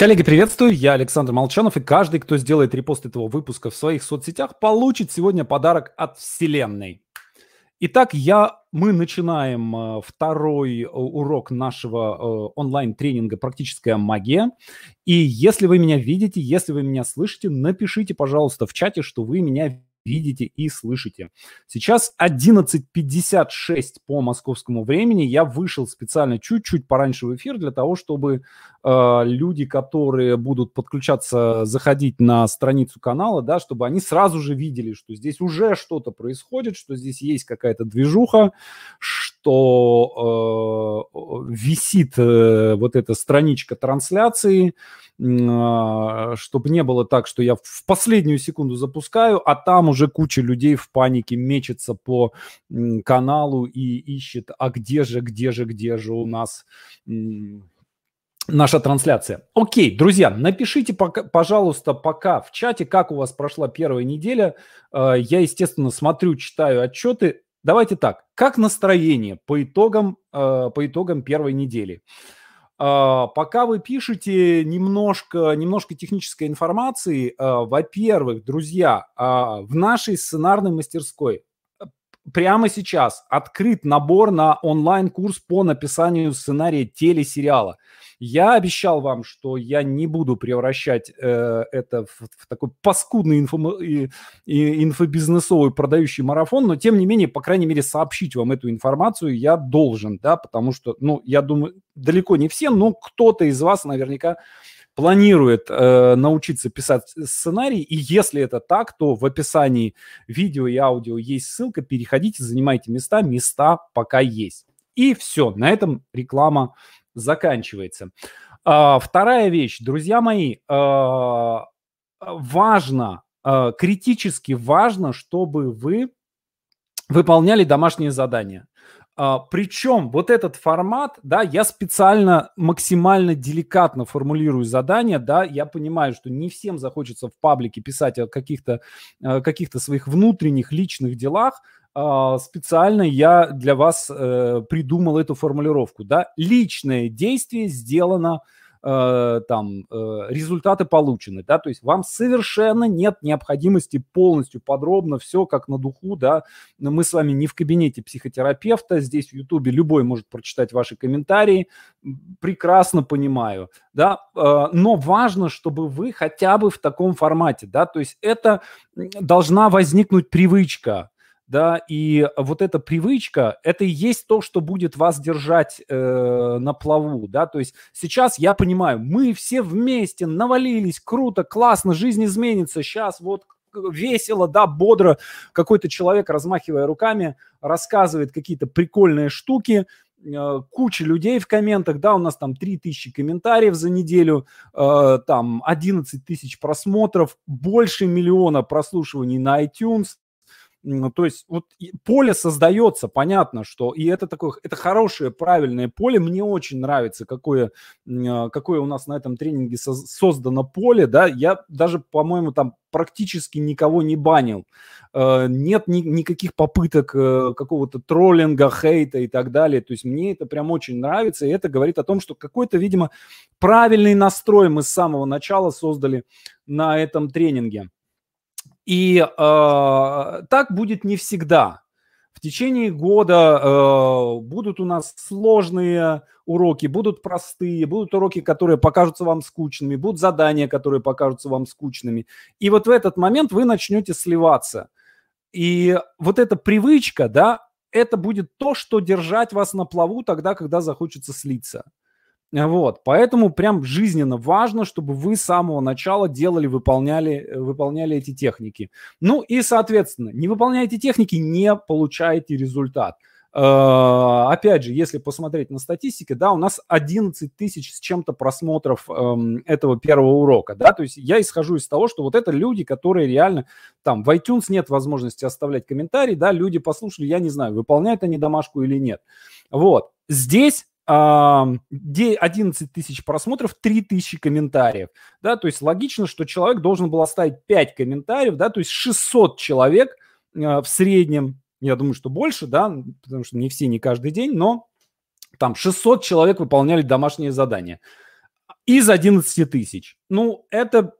Коллеги, приветствую, я Александр Молчанов, и каждый, кто сделает репост этого выпуска в своих соцсетях, получит сегодня подарок от Вселенной. Итак, я, мы начинаем э, второй э, урок нашего э, онлайн-тренинга «Практическая магия». И если вы меня видите, если вы меня слышите, напишите, пожалуйста, в чате, что вы меня видите и слышите. Сейчас 11.56 по московскому времени. Я вышел специально чуть-чуть пораньше в эфир для того, чтобы э, люди, которые будут подключаться, заходить на страницу канала, да, чтобы они сразу же видели, что здесь уже что-то происходит, что здесь есть какая-то движуха, что э, висит э, вот эта страничка трансляции, э, чтобы не было так, что я в последнюю секунду запускаю, а там уже куча людей в панике мечется по э, каналу и ищет, а где же, где же, где же у нас э, наша трансляция. Окей, друзья, напишите, пока, пожалуйста, пока в чате, как у вас прошла первая неделя. Э, я, естественно, смотрю, читаю отчеты. Давайте так. Как настроение по итогам, э, по итогам первой недели? Э, пока вы пишете немножко, немножко технической информации, э, во-первых, друзья, э, в нашей сценарной мастерской прямо сейчас открыт набор на онлайн-курс по написанию сценария телесериала. Я обещал вам, что я не буду превращать э, это в, в такой паскудный инфо, и, и инфобизнесовый продающий марафон, но тем не менее, по крайней мере, сообщить вам эту информацию я должен, да, потому что, ну, я думаю, далеко не все, но кто-то из вас наверняка планирует э, научиться писать сценарий, и если это так, то в описании видео и аудио есть ссылка, переходите, занимайте места, места пока есть. И все, на этом реклама заканчивается. А, вторая вещь, друзья мои, а, важно, а, критически важно, чтобы вы выполняли домашние задания. Причем вот этот формат, да, я специально максимально деликатно формулирую задания, да, я понимаю, что не всем захочется в паблике писать о каких-то каких своих внутренних личных делах, специально я для вас э, придумал эту формулировку, да, личное действие сделано, э, там, э, результаты получены, да, то есть вам совершенно нет необходимости полностью подробно все как на духу, да, мы с вами не в кабинете психотерапевта, здесь в Ютубе любой может прочитать ваши комментарии, прекрасно понимаю, да, но важно, чтобы вы хотя бы в таком формате, да, то есть это должна возникнуть привычка, да, и вот эта привычка, это и есть то, что будет вас держать э, на плаву, да, то есть сейчас я понимаю, мы все вместе навалились, круто, классно, жизнь изменится, сейчас вот весело, да, бодро, какой-то человек, размахивая руками, рассказывает какие-то прикольные штуки, э, куча людей в комментах, да, у нас там 3000 комментариев за неделю, э, там 11 тысяч просмотров, больше миллиона прослушиваний на iTunes, то есть вот поле создается, понятно, что и это такое, это хорошее, правильное поле. Мне очень нравится, какое, а, какое у нас на этом тренинге создано поле, да. Я даже, по-моему, там практически никого не банил. Э, нет ни, никаких попыток э, какого-то троллинга, хейта и так далее. То есть мне это прям очень нравится, и это говорит о том, что какой-то, видимо, правильный настрой мы с самого начала создали на этом тренинге. И э, так будет не всегда. В течение года э, будут у нас сложные уроки, будут простые, будут уроки, которые покажутся вам скучными, будут задания, которые покажутся вам скучными. И вот в этот момент вы начнете сливаться. И вот эта привычка, да, это будет то, что держать вас на плаву тогда, когда захочется слиться. Вот, поэтому прям жизненно важно, чтобы вы с самого начала делали, выполняли, э, выполняли эти техники. Ну и, соответственно, не выполняете техники, не получаете результат. Uh, опять же, если посмотреть на статистику, да, у нас 11 тысяч с чем-то просмотров um, этого первого урока, да, то есть я исхожу из того, что вот это люди, которые реально, там, в iTunes нет возможности оставлять комментарии, да, люди послушали, я не знаю, выполняют они домашку или нет. Вот, здесь 11 тысяч просмотров, 3 тысячи комментариев, да, то есть логично, что человек должен был оставить 5 комментариев, да, то есть 600 человек э, в среднем, я думаю, что больше, да, потому что не все, не каждый день, но там 600 человек выполняли домашние задания. из 11 тысяч. Ну, это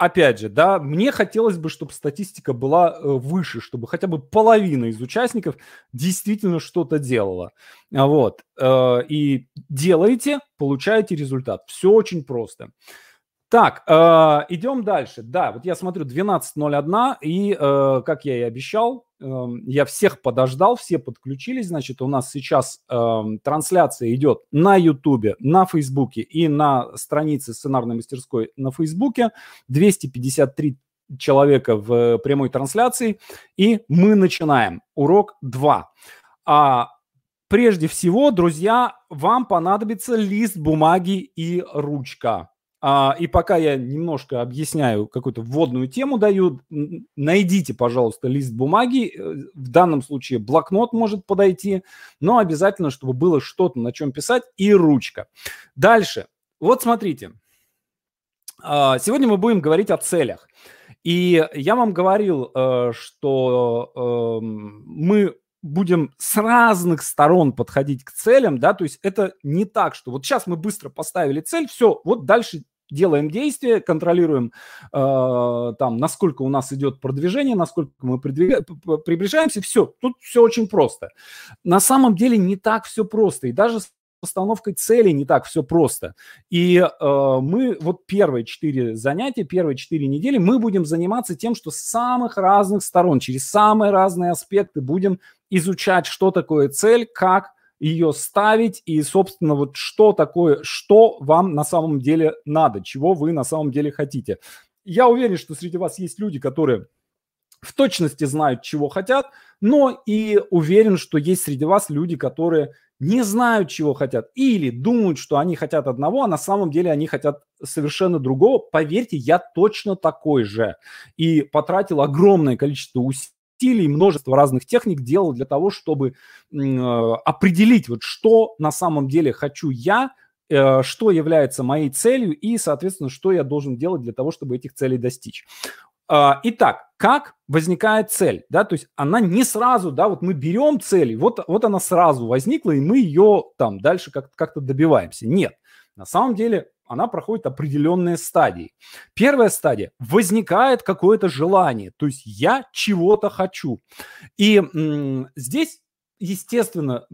опять же, да, мне хотелось бы, чтобы статистика была э, выше, чтобы хотя бы половина из участников действительно что-то делала. Вот. Э, и делаете, получаете результат. Все очень просто. Так, э, идем дальше. Да, вот я смотрю 12.01, и, э, как я и обещал, э, я всех подождал, все подключились. Значит, у нас сейчас э, трансляция идет на Ютубе, на Фейсбуке и на странице сценарной мастерской на Фейсбуке. 253 человека в прямой трансляции, и мы начинаем. Урок 2. А прежде всего, друзья, вам понадобится лист бумаги и ручка. А, и пока я немножко объясняю, какую-то вводную тему даю, найдите, пожалуйста, лист бумаги. Э, в данном случае блокнот может подойти, но обязательно, чтобы было что-то, на чем писать, и ручка. Дальше. Вот смотрите. А, сегодня мы будем говорить о целях. И я вам говорил, э, что эм, мы будем с разных сторон подходить к целям, да, то есть это не так, что вот сейчас мы быстро поставили цель, все, вот дальше делаем действия, контролируем э, там, насколько у нас идет продвижение, насколько мы приближаемся, все, тут все очень просто. На самом деле не так все просто, и даже с постановкой целей не так все просто. И э, мы вот первые четыре занятия, первые четыре недели мы будем заниматься тем, что с самых разных сторон, через самые разные аспекты будем изучать, что такое цель, как ее ставить и, собственно, вот что такое, что вам на самом деле надо, чего вы на самом деле хотите. Я уверен, что среди вас есть люди, которые в точности знают, чего хотят, но и уверен, что есть среди вас люди, которые не знают, чего хотят, или думают, что они хотят одного, а на самом деле они хотят совершенно другого. Поверьте, я точно такой же. И потратил огромное количество усилий стилей, множество разных техник делал для того, чтобы э, определить, вот что на самом деле хочу я, э, что является моей целью и, соответственно, что я должен делать для того, чтобы этих целей достичь. А, итак, как возникает цель, да, то есть она не сразу, да, вот мы берем цель, вот, вот она сразу возникла, и мы ее там дальше как- как-то добиваемся. Нет, на самом деле она проходит определенные стадии. Первая стадия – возникает какое-то желание, то есть я чего-то хочу. И м- здесь, естественно,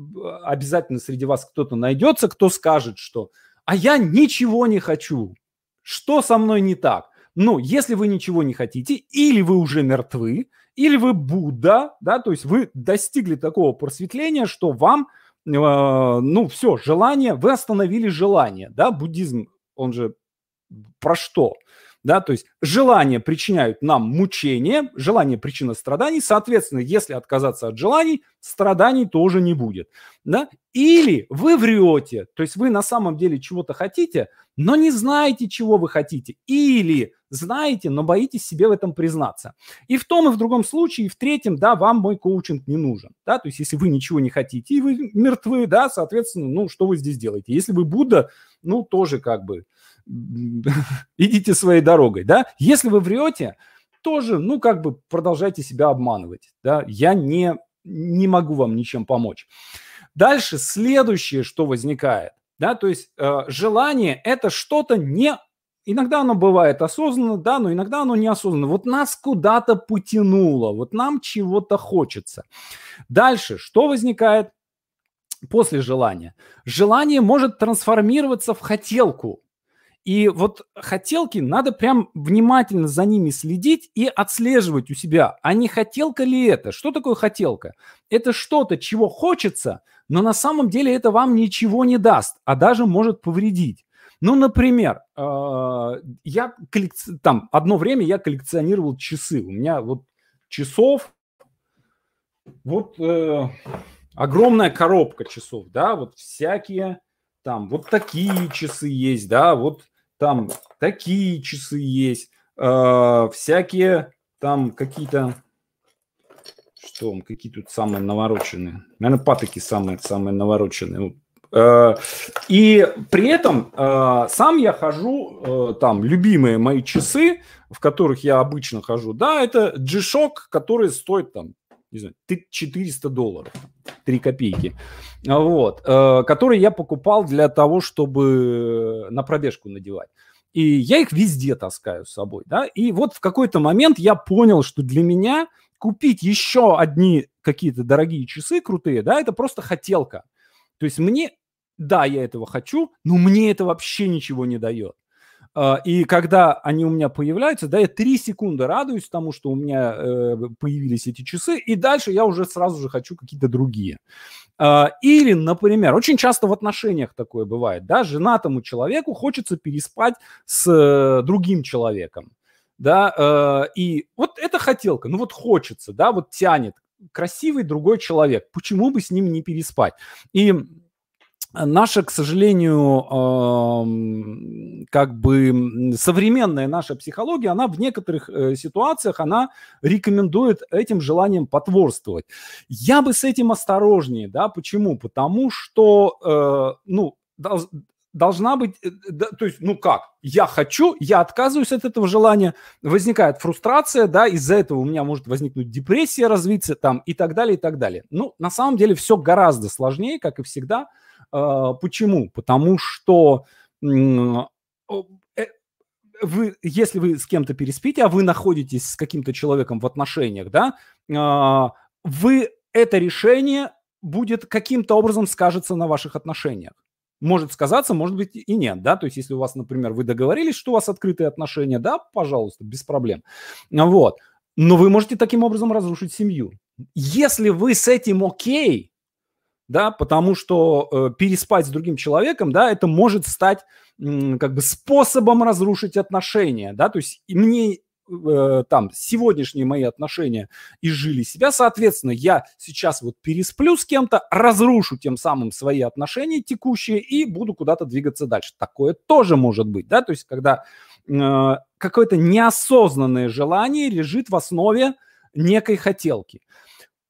обязательно среди вас кто-то найдется, кто скажет, что «а я ничего не хочу, что со мной не так?» Ну, если вы ничего не хотите, или вы уже мертвы, или вы Будда, да, то есть вы достигли такого просветления, что вам, ну, все, желание, вы остановили желание, да, буддизм он же про что? Да, то есть желания причиняют нам мучение, желание причина страданий, соответственно, если отказаться от желаний, страданий тоже не будет. Да? Или вы врете, то есть вы на самом деле чего-то хотите, но не знаете, чего вы хотите. Или знаете, но боитесь себе в этом признаться. И в том, и в другом случае, и в третьем, да, вам мой коучинг не нужен. Да? То есть если вы ничего не хотите, и вы мертвы, да, соответственно, ну, что вы здесь делаете? Если вы Будда, ну, тоже как бы идите своей дорогой, да. Если вы врете, тоже, ну, как бы продолжайте себя обманывать, да. Я не, не могу вам ничем помочь. Дальше следующее, что возникает, да, то есть э, желание – это что-то не Иногда оно бывает осознанно, да, но иногда оно неосознанно. Вот нас куда-то потянуло, вот нам чего-то хочется. Дальше, что возникает после желания? Желание может трансформироваться в хотелку. И вот хотелки, надо прям внимательно за ними следить и отслеживать у себя, а не хотелка ли это? Что такое хотелка? Это что-то, чего хочется, но на самом деле это вам ничего не даст, а даже может повредить. Ну, например, э, я там одно время я коллекционировал часы. У меня вот часов вот э, огромная коробка часов, да, вот всякие там вот такие часы есть, да, вот там такие часы есть, э, всякие там какие-то, что он, какие тут самые навороченные, наверное, патоки самые, самые навороченные. Э, и при этом э, сам я хожу, э, там, любимые мои часы, в которых я обычно хожу, да, это G-Shock, который стоит там не знаю, 400 долларов, 3 копейки, вот, э, которые я покупал для того, чтобы на пробежку надевать. И я их везде таскаю с собой, да, и вот в какой-то момент я понял, что для меня купить еще одни какие-то дорогие часы крутые, да, это просто хотелка. То есть мне, да, я этого хочу, но мне это вообще ничего не дает. А, и когда они у меня появляются, да, я три секунды радуюсь тому, что у меня э, появились эти часы, и дальше я уже сразу же хочу какие-то другие. А, или, например, очень часто в отношениях такое бывает, да, женатому человеку хочется переспать с другим человеком, да, э, и вот это хотелка, ну вот хочется, да, вот тянет, красивый другой человек, почему бы с ним не переспать? И наша, к сожалению, как бы современная наша психология, она в некоторых э, ситуациях, она рекомендует этим желанием потворствовать. Я бы с этим осторожнее, да, почему? Потому что, э, ну, должна быть, э, то есть, ну как, я хочу, я отказываюсь от этого желания, возникает фрустрация, да, из-за этого у меня может возникнуть депрессия, развиться там и так далее, и так далее. Ну, на самом деле все гораздо сложнее, как и всегда, а, почему? Потому что э, вы, если вы с кем-то переспите, а вы находитесь с каким-то человеком в отношениях, да, а, вы это решение будет каким-то образом скажется на ваших отношениях. Может сказаться, может быть и нет, да, то есть если у вас, например, вы договорились, что у вас открытые отношения, да, пожалуйста, без проблем, вот, но вы можете таким образом разрушить семью. Если вы с этим окей, да, потому что э, переспать с другим человеком, да, это может стать э, как бы способом разрушить отношения, да, то есть мне э, там сегодняшние мои отношения изжили себя, соответственно, я сейчас вот пересплю с кем-то, разрушу тем самым свои отношения текущие и буду куда-то двигаться дальше. Такое тоже может быть, да, то есть когда э, какое-то неосознанное желание лежит в основе некой хотелки.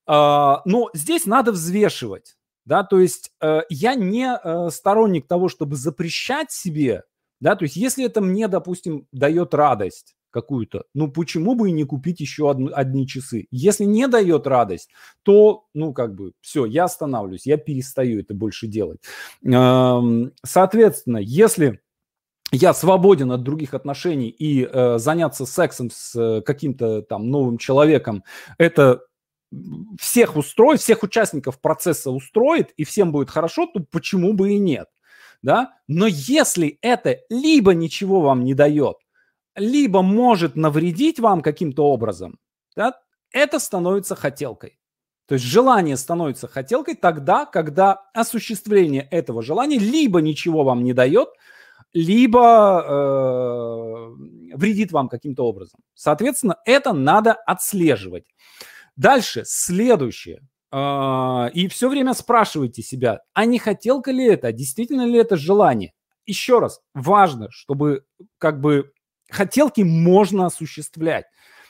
Uh, но здесь надо взвешивать да, то есть э, я не э, сторонник того, чтобы запрещать себе, да, то есть если это мне, допустим, дает радость какую-то, ну почему бы и не купить еще одну, одни часы? Если не дает радость, то, ну как бы, все, я останавливаюсь, я перестаю это больше делать. Соответственно, если я свободен от других отношений и э, заняться сексом с э, каким-то там новым человеком, это всех устроит, всех участников процесса устроит, и всем будет хорошо, то почему бы и нет? Да? Но если это либо ничего вам не дает, либо может навредить вам каким-то образом, да, это становится хотелкой. То есть желание становится хотелкой тогда, когда осуществление этого желания либо ничего вам не дает, либо э, вредит вам каким-то образом. Соответственно, это надо отслеживать. Дальше, следующее. А, и все время спрашивайте себя, а не хотелка ли это, действительно ли это желание? Еще раз, важно, чтобы как бы хотелки можно осуществлять.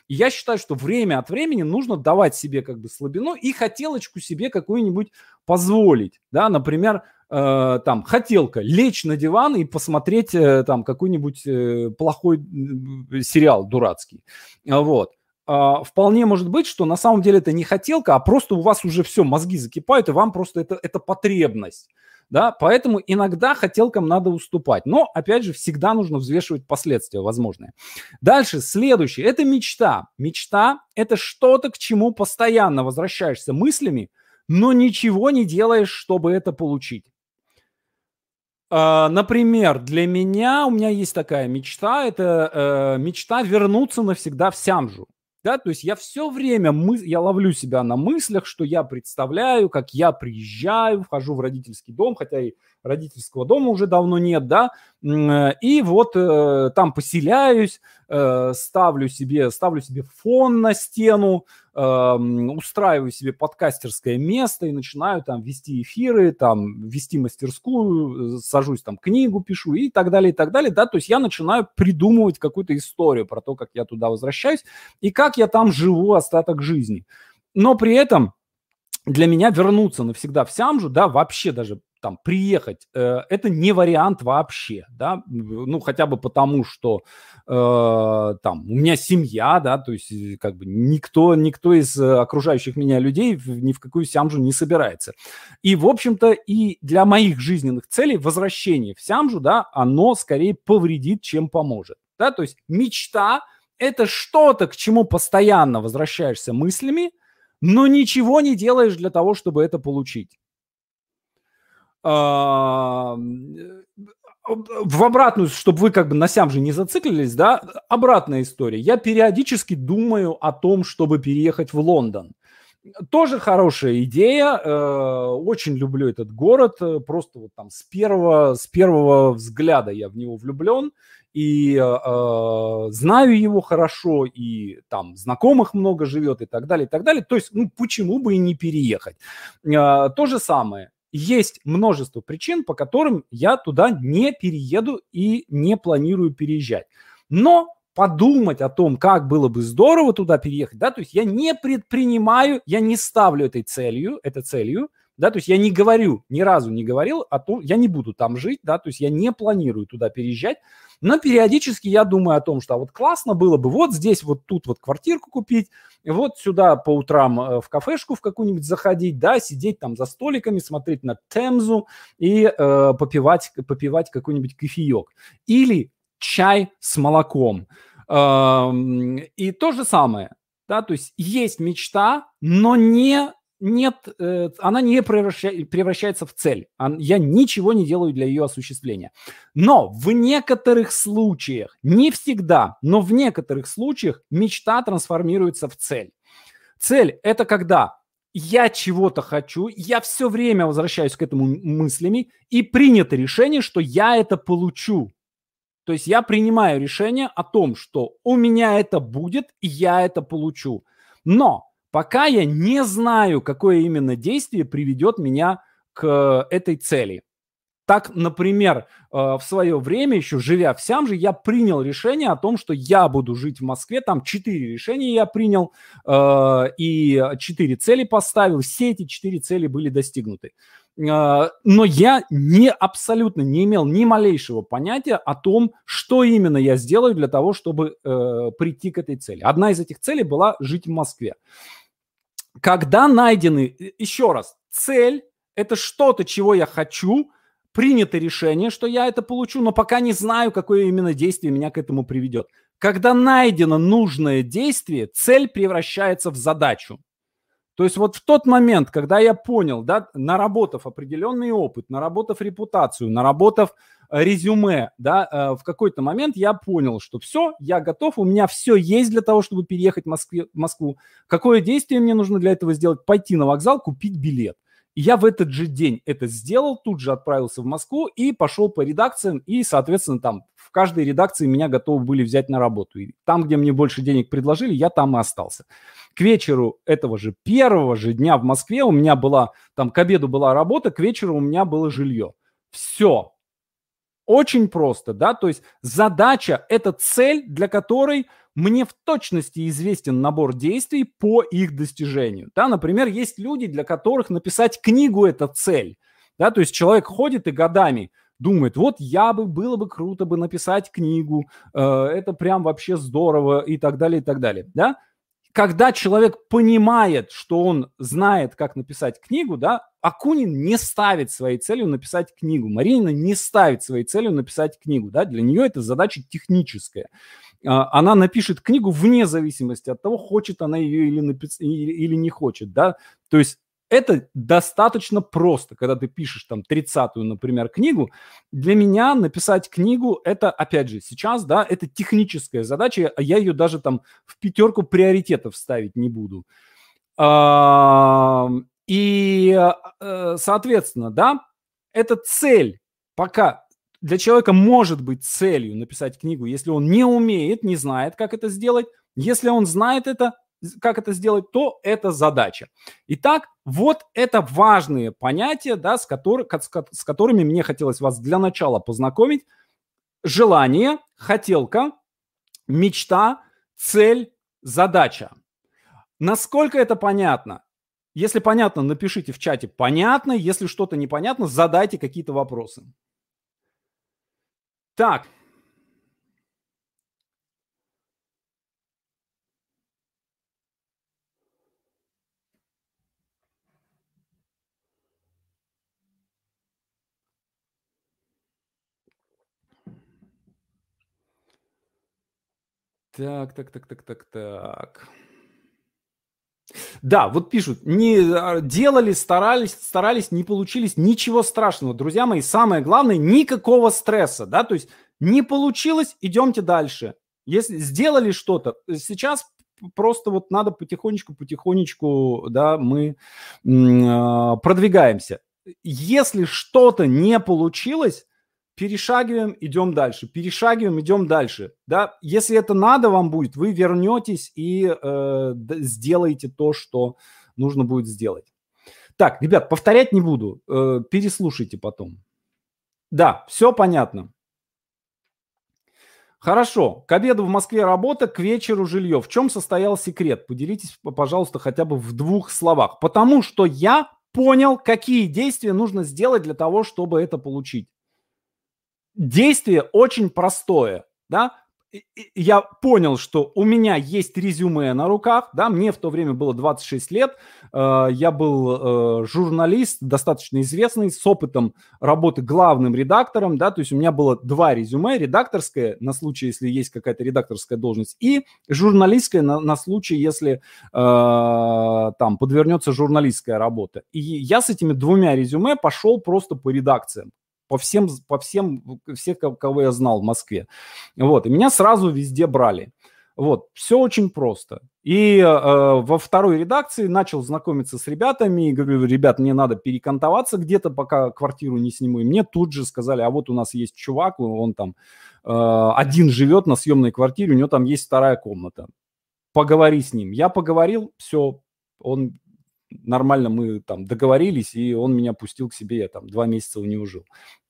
Я считаю, что время от времени нужно давать себе как бы слабину и хотелочку себе какую-нибудь позволить. Да, например, э, там хотелка лечь на диван и посмотреть э, там какой-нибудь э, плохой э, сериал дурацкий. Вот. Uh, вполне может быть, что на самом деле это не хотелка, а просто у вас уже все, мозги закипают, и вам просто это, это потребность. Да? Поэтому иногда хотелкам надо уступать. Но, опять же, всегда нужно взвешивать последствия возможные. Дальше, следующее. Это мечта. Мечта – это что-то, к чему постоянно возвращаешься мыслями, но ничего не делаешь, чтобы это получить. Uh, например, для меня, у меня есть такая мечта, это uh, мечта вернуться навсегда в Сямжу. Да, то есть я все время, мы, я ловлю себя на мыслях, что я представляю, как я приезжаю, вхожу в родительский дом, хотя и родительского дома уже давно нет, да, э, и вот э, там поселяюсь, э, ставлю себе, ставлю себе фон на стену, устраиваю себе подкастерское место и начинаю там вести эфиры, там вести мастерскую, сажусь там книгу пишу и так далее, и так далее, да, то есть я начинаю придумывать какую-то историю про то, как я туда возвращаюсь и как я там живу остаток жизни. Но при этом для меня вернуться навсегда в Сямжу, да, вообще даже там приехать, э, это не вариант вообще, да, ну хотя бы потому, что э, там у меня семья, да, то есть э, как бы никто, никто из э, окружающих меня людей ни в какую Сямжу не собирается. И, в общем-то, и для моих жизненных целей возвращение в Сямжу, да, оно скорее повредит, чем поможет, да, то есть мечта – это что-то, к чему постоянно возвращаешься мыслями, но ничего не делаешь для того, чтобы это получить. А, в обратную, чтобы вы как бы на сям же не зациклились, да, обратная история. Я периодически думаю о том, чтобы переехать в Лондон. Тоже хорошая идея. Э, очень люблю этот город. Просто вот там с первого, с первого взгляда я в него влюблен и э, э, знаю его хорошо, и там знакомых много живет, и так далее, и так далее. То есть, ну, почему бы и не переехать? Э, то же самое. Есть множество причин, по которым я туда не перееду и не планирую переезжать. Но подумать о том, как было бы здорово туда переехать, да, то есть я не предпринимаю, я не ставлю этой целью, это целью, да, то есть я не говорю, ни разу не говорил о том, я не буду там жить, да, то есть я не планирую туда переезжать, но периодически я думаю о том, что а вот классно было бы вот здесь, вот тут вот квартирку купить, вот сюда по утрам э, в кафешку в какую-нибудь заходить, да, сидеть там за столиками, смотреть на Темзу и э, попивать, попивать какой-нибудь кофеек. Или чай с молоком. Э, и то же самое, да, то есть есть мечта, но не нет, э, она не превращается в цель. Я ничего не делаю для ее осуществления. Но в некоторых случаях, не всегда, но в некоторых случаях мечта трансформируется в цель. Цель – это когда я чего-то хочу, я все время возвращаюсь к этому мыслями, и принято решение, что я это получу. То есть я принимаю решение о том, что у меня это будет, и я это получу. Но пока я не знаю, какое именно действие приведет меня к этой цели. Так, например, э, в свое время, еще живя в Сямже, я принял решение о том, что я буду жить в Москве. Там четыре решения я принял э, и четыре цели поставил. Все эти четыре цели были достигнуты. Э, но я не абсолютно не имел ни малейшего понятия о том, что именно я сделаю для того, чтобы прийти к этой цели. Одна из этих целей была жить в Москве когда найдены, еще раз, цель – это что-то, чего я хочу, принято решение, что я это получу, но пока не знаю, какое именно действие меня к этому приведет. Когда найдено нужное действие, цель превращается в задачу. То есть вот в тот момент, когда я понял, да, наработав определенный опыт, наработав репутацию, наработав Э, резюме, да, э, в какой-то момент я понял, что все, я готов, у меня все есть для того, чтобы переехать в, Москве, в Москву. Какое действие мне нужно для этого сделать? Пойти на вокзал, купить билет. И я в этот же день это сделал, тут же отправился в Москву и пошел по редакциям, и, соответственно, там в каждой редакции меня готовы были взять на работу. И там, где мне больше денег предложили, я там и остался. К вечеру этого же первого же дня в Москве у меня была, там к обеду была работа, к вечеру у меня было жилье. Все, очень просто, да, то есть задача – это цель, для которой мне в точности известен набор действий по их достижению. Да, например, есть люди, для которых написать книгу – это цель. Да, то есть человек ходит и годами думает, вот я бы, было бы круто бы написать книгу, э, это прям вообще здорово и так далее, и так далее. Да? Когда человек понимает, что он знает, как написать книгу, да, Акунин не ставит своей целью написать книгу, Марина не ставит своей целью написать книгу, да, для нее это задача техническая. А, она напишет книгу вне зависимости от того, хочет она ее или, напис... или не хочет, да, то есть это достаточно просто, когда ты пишешь там 30-ю, например, книгу. Для меня написать книгу, это, опять же, сейчас, да, это техническая задача, а я ее даже там в пятерку приоритетов ставить не буду. И, э, соответственно, да, эта цель пока для человека может быть целью написать книгу, если он не умеет, не знает, как это сделать. Если он знает это, как это сделать, то это задача. Итак, вот это важные понятия, да, с, который, с которыми мне хотелось вас для начала познакомить. Желание, хотелка, мечта, цель, задача. Насколько это понятно? Если понятно, напишите в чате «понятно». Если что-то непонятно, задайте какие-то вопросы. Так. Так, так, так, так, так, так. Да, вот пишут, не а, делали, старались, старались, не получились, ничего страшного. Друзья мои, самое главное, никакого стресса, да, то есть не получилось, идемте дальше. Если сделали что-то, сейчас просто вот надо потихонечку, потихонечку, да, мы э, продвигаемся. Если что-то не получилось, перешагиваем, идем дальше, перешагиваем, идем дальше. Да? Если это надо вам будет, вы вернетесь и э, сделаете то, что нужно будет сделать. Так, ребят, повторять не буду, э, переслушайте потом. Да, все понятно. Хорошо. К обеду в Москве работа, к вечеру жилье. В чем состоял секрет? Поделитесь, пожалуйста, хотя бы в двух словах. Потому что я понял, какие действия нужно сделать для того, чтобы это получить действие очень простое, да, я понял, что у меня есть резюме на руках, да, мне в то время было 26 лет, э, я был э, журналист, достаточно известный, с опытом работы главным редактором, да, то есть у меня было два резюме, редакторское на случай, если есть какая-то редакторская должность, и журналистское на, на случай, если э, там подвернется журналистская работа. И я с этими двумя резюме пошел просто по редакциям по всем, по всем, всех, кого я знал в Москве. Вот, и меня сразу везде брали. Вот, все очень просто. И э, во второй редакции начал знакомиться с ребятами и говорю, ребят, мне надо перекантоваться где-то, пока квартиру не сниму. И мне тут же сказали, а вот у нас есть чувак, он там э, один живет на съемной квартире, у него там есть вторая комната. Поговори с ним. Я поговорил, все, он нормально мы там договорились, и он меня пустил к себе, я там два месяца у него жил.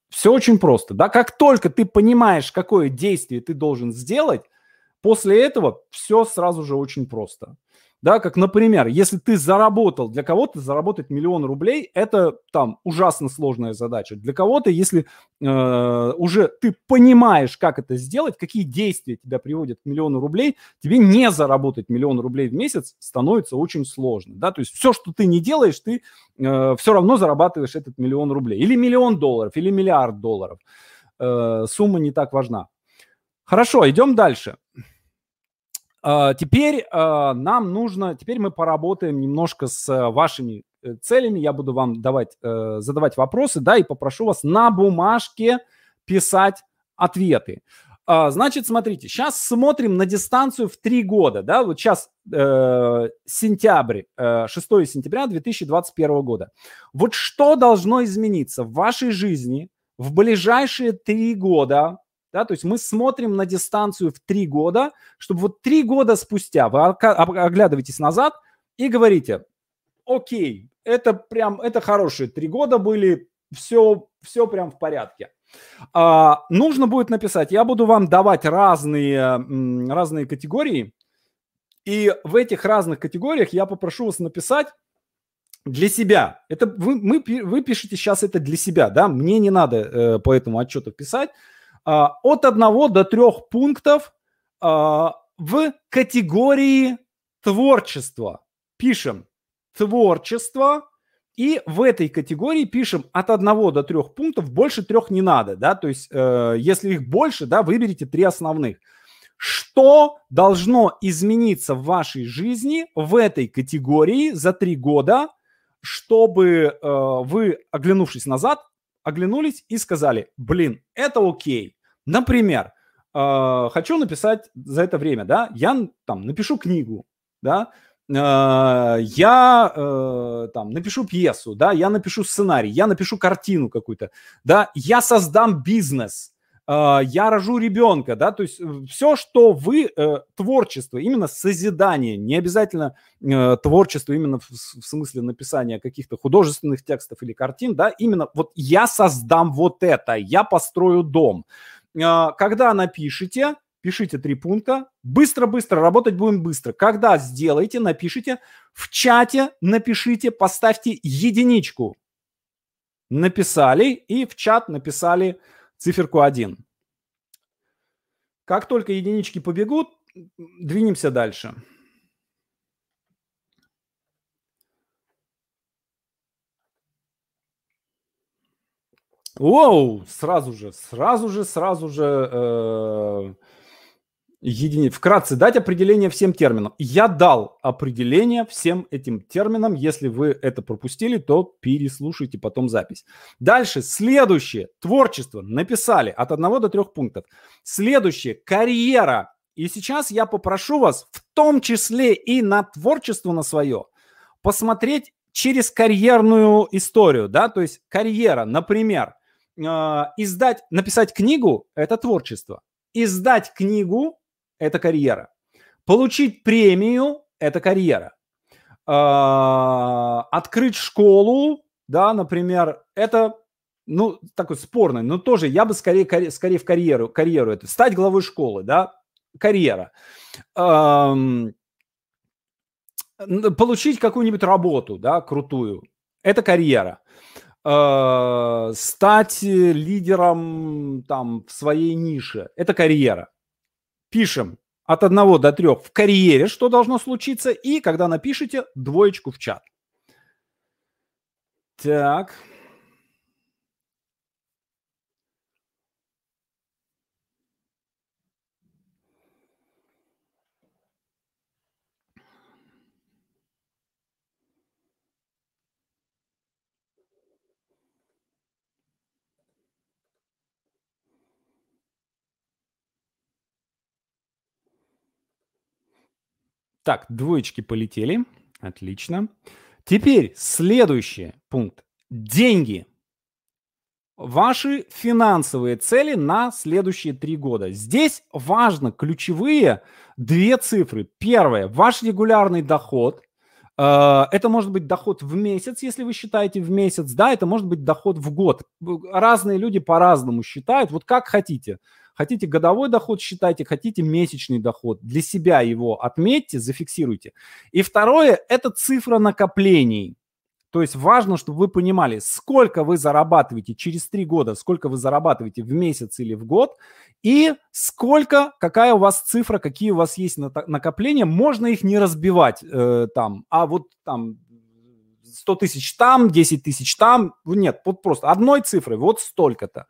Все очень просто, да, как только ты понимаешь, какое действие ты должен сделать, после этого все сразу же очень просто. Да, как, например, если ты заработал, для кого-то заработать миллион рублей – это там ужасно сложная задача. Для кого-то, если э, уже ты понимаешь, как это сделать, какие действия тебя приводят к миллиону рублей, тебе не заработать миллион рублей в месяц становится очень сложно. Да? То есть все, что ты не делаешь, ты э, все равно зарабатываешь этот миллион рублей. Или миллион долларов, или миллиард долларов. Э, сумма не так важна. Хорошо, идем дальше. А, теперь а, нам нужно, теперь мы поработаем немножко с э, вашими э, целями. Я буду вам давать, э, задавать вопросы, да, и попрошу вас на бумажке писать ответы. А, значит, смотрите, сейчас смотрим на дистанцию в три года, да, вот сейчас э, сентябрь, э, 6 сентября 2021 года. Вот что должно измениться в вашей жизни в ближайшие три года, да, то есть мы смотрим на дистанцию в три года, чтобы вот три года спустя вы оглядываетесь назад и говорите, окей, это прям, это хорошие три года были, все, все прям в порядке. А, нужно будет написать, я буду вам давать разные, разные категории, и в этих разных категориях я попрошу вас написать для себя. Это вы, мы, вы пишете сейчас это для себя, да, мне не надо э, по этому отчету писать, от одного до трех пунктов а, в категории творчества. Пишем творчество, и в этой категории пишем от одного до трех пунктов, больше трех не надо, да, то есть э, если их больше, да, выберите три основных. Что должно измениться в вашей жизни в этой категории за три года, чтобы э, вы, оглянувшись назад, оглянулись и сказали, блин, это окей, Например, э, хочу написать за это время, да, я там напишу книгу, да, э, я э, там напишу пьесу, да, я напишу сценарий, я напишу картину какую-то, да, я создам бизнес, э, я рожу ребенка, да, то есть э, все, что вы, э, творчество, именно созидание, не обязательно э, творчество именно в, в смысле написания каких-то художественных текстов или картин, да, именно вот я создам вот это, я построю дом, когда напишите, пишите три пункта. Быстро-быстро, работать будем быстро. Когда сделаете, напишите. В чате напишите, поставьте единичку. Написали и в чат написали циферку 1. Как только единички побегут, двинемся дальше. Воу, сразу же, сразу же, сразу же э, единиц. Вкратце дать определение всем терминам. Я дал определение всем этим терминам. Если вы это пропустили, то переслушайте потом запись. Дальше, следующее. Творчество. Написали от одного до трех пунктов. Следующее. Карьера. И сейчас я попрошу вас, в том числе и на творчество на свое, посмотреть через карьерную историю, да, то есть карьера, например, издать, написать книгу – это творчество. Издать книгу – это карьера. Получить премию – это карьера. Э, открыть школу, да, например, это, ну, такой спорный, но тоже я бы скорее, скорее в карьеру, карьеру это. Стать главой школы, да, карьера. Э, получить какую-нибудь работу, да, крутую – это карьера. Э, стать лидером там в своей нише. Это карьера. Пишем от одного до трех в карьере, что должно случиться, и когда напишите, двоечку в чат. Так. Так, двоечки полетели. Отлично. Теперь следующий пункт. Деньги. Ваши финансовые цели на следующие три года. Здесь важно ключевые две цифры. Первое. Ваш регулярный доход. Э, это может быть доход в месяц, если вы считаете в месяц. Да, это может быть доход в год. Разные люди по-разному считают. Вот как хотите. Хотите годовой доход считайте, хотите месячный доход. Для себя его отметьте, зафиксируйте. И второе – это цифра накоплений. То есть важно, чтобы вы понимали, сколько вы зарабатываете через три года, сколько вы зарабатываете в месяц или в год, и сколько, какая у вас цифра, какие у вас есть накопления. Можно их не разбивать э, там, а вот там 100 тысяч там, 10 тысяч там. Нет, вот просто одной цифрой, вот столько-то.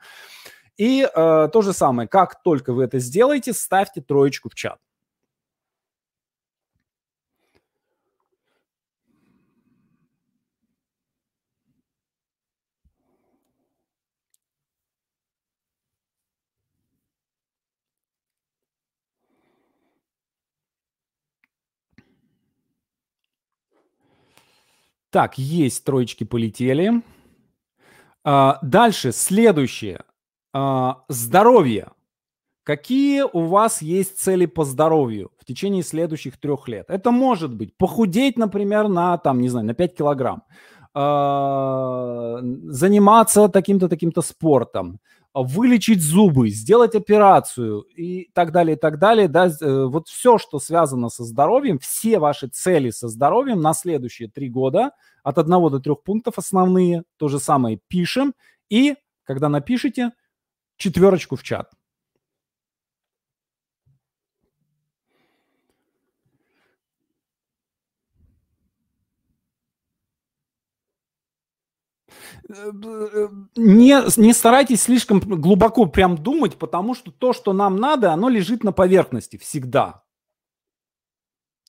И э, то же самое, как только вы это сделаете, ставьте троечку в чат. Так, есть троечки полетели. А, дальше, следующее. А, здоровье. Какие у вас есть цели по здоровью в течение следующих трех лет? Это может быть похудеть, например, на, там, не знаю, на 5 килограмм, а, заниматься таким-то, таким-то спортом, вылечить зубы, сделать операцию и так далее, и так далее. Да, э, вот все, что связано со здоровьем, все ваши цели со здоровьем на следующие три года от одного до трех пунктов основные, то же самое пишем. И когда напишите, четверочку в чат. Не, не старайтесь слишком глубоко прям думать, потому что то, что нам надо, оно лежит на поверхности всегда.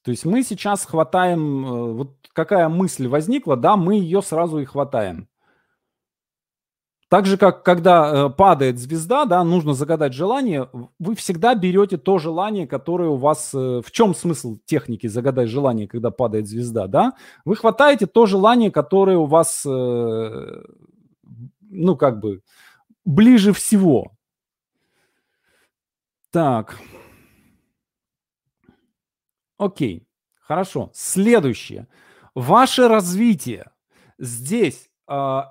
То есть мы сейчас хватаем, э, вот какая мысль возникла, да, мы ее сразу и хватаем. Так же, как когда э, падает звезда, да, нужно загадать желание, вы всегда берете то желание, которое у вас... Э, в чем смысл техники загадать желание, когда падает звезда, да? Вы хватаете то желание, которое у вас, э, ну, как бы, ближе всего. Так. Окей, хорошо. Следующее. Ваше развитие. Здесь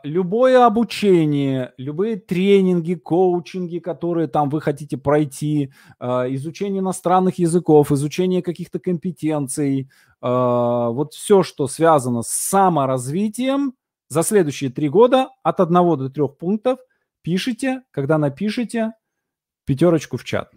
любое обучение, любые тренинги, коучинги, которые там вы хотите пройти, а, изучение иностранных языков, изучение каких-то компетенций, а, вот все, что связано с саморазвитием, за следующие три года от одного до трех пунктов пишите, когда напишите пятерочку в чат.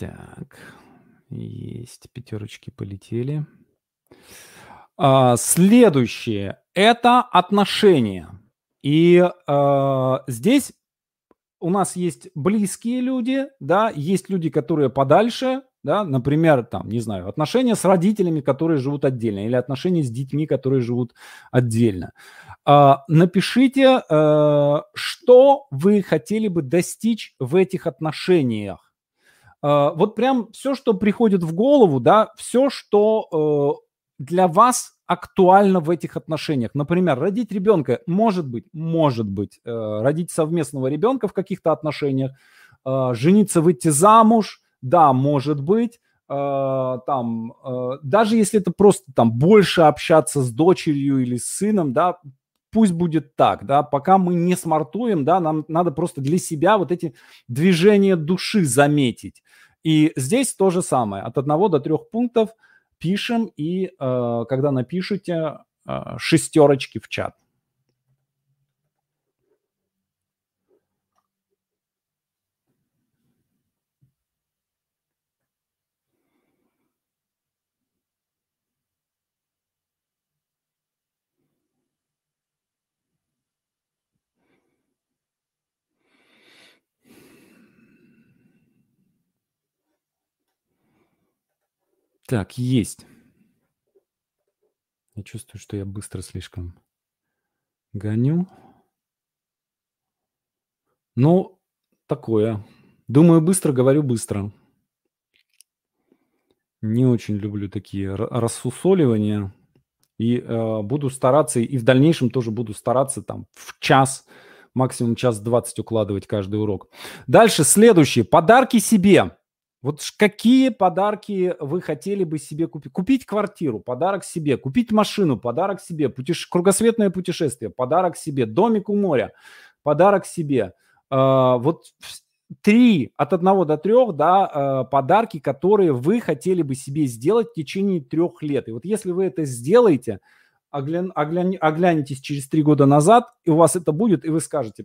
Так, есть пятерочки полетели. А, следующее – это отношения. И а, здесь у нас есть близкие люди, да, есть люди, которые подальше, да, например, там, не знаю, отношения с родителями, которые живут отдельно, или отношения с детьми, которые живут отдельно. А, напишите, а, что вы хотели бы достичь в этих отношениях вот прям все, что приходит в голову, да, все, что э, для вас актуально в этих отношениях. Например, родить ребенка, может быть, может быть, э, родить совместного ребенка в каких-то отношениях, э, жениться, выйти замуж, да, может быть, там, даже если это просто там больше общаться с дочерью или с сыном, да, пусть будет так, да, пока мы не смартуем, да, нам надо просто для себя вот эти движения души заметить. И здесь то же самое, от одного до трех пунктов пишем, и э, когда напишите, э, шестерочки в чат. Так, есть. Я чувствую, что я быстро слишком гоню. Ну, такое. Думаю быстро, говорю быстро. Не очень люблю такие рассусоливания. И э, буду стараться, и в дальнейшем тоже буду стараться там в час, максимум час двадцать укладывать каждый урок. Дальше, следующее. Подарки себе. Вот какие подарки вы хотели бы себе купить? Купить квартиру, подарок себе, купить машину, подарок себе, путеше... кругосветное путешествие, подарок себе, домик у моря, подарок себе. Э, вот три, от одного до трех, да, э, подарки, которые вы хотели бы себе сделать в течение трех лет. И вот если вы это сделаете, оглян, оглян, оглянетесь через три года назад, и у вас это будет, и вы скажете,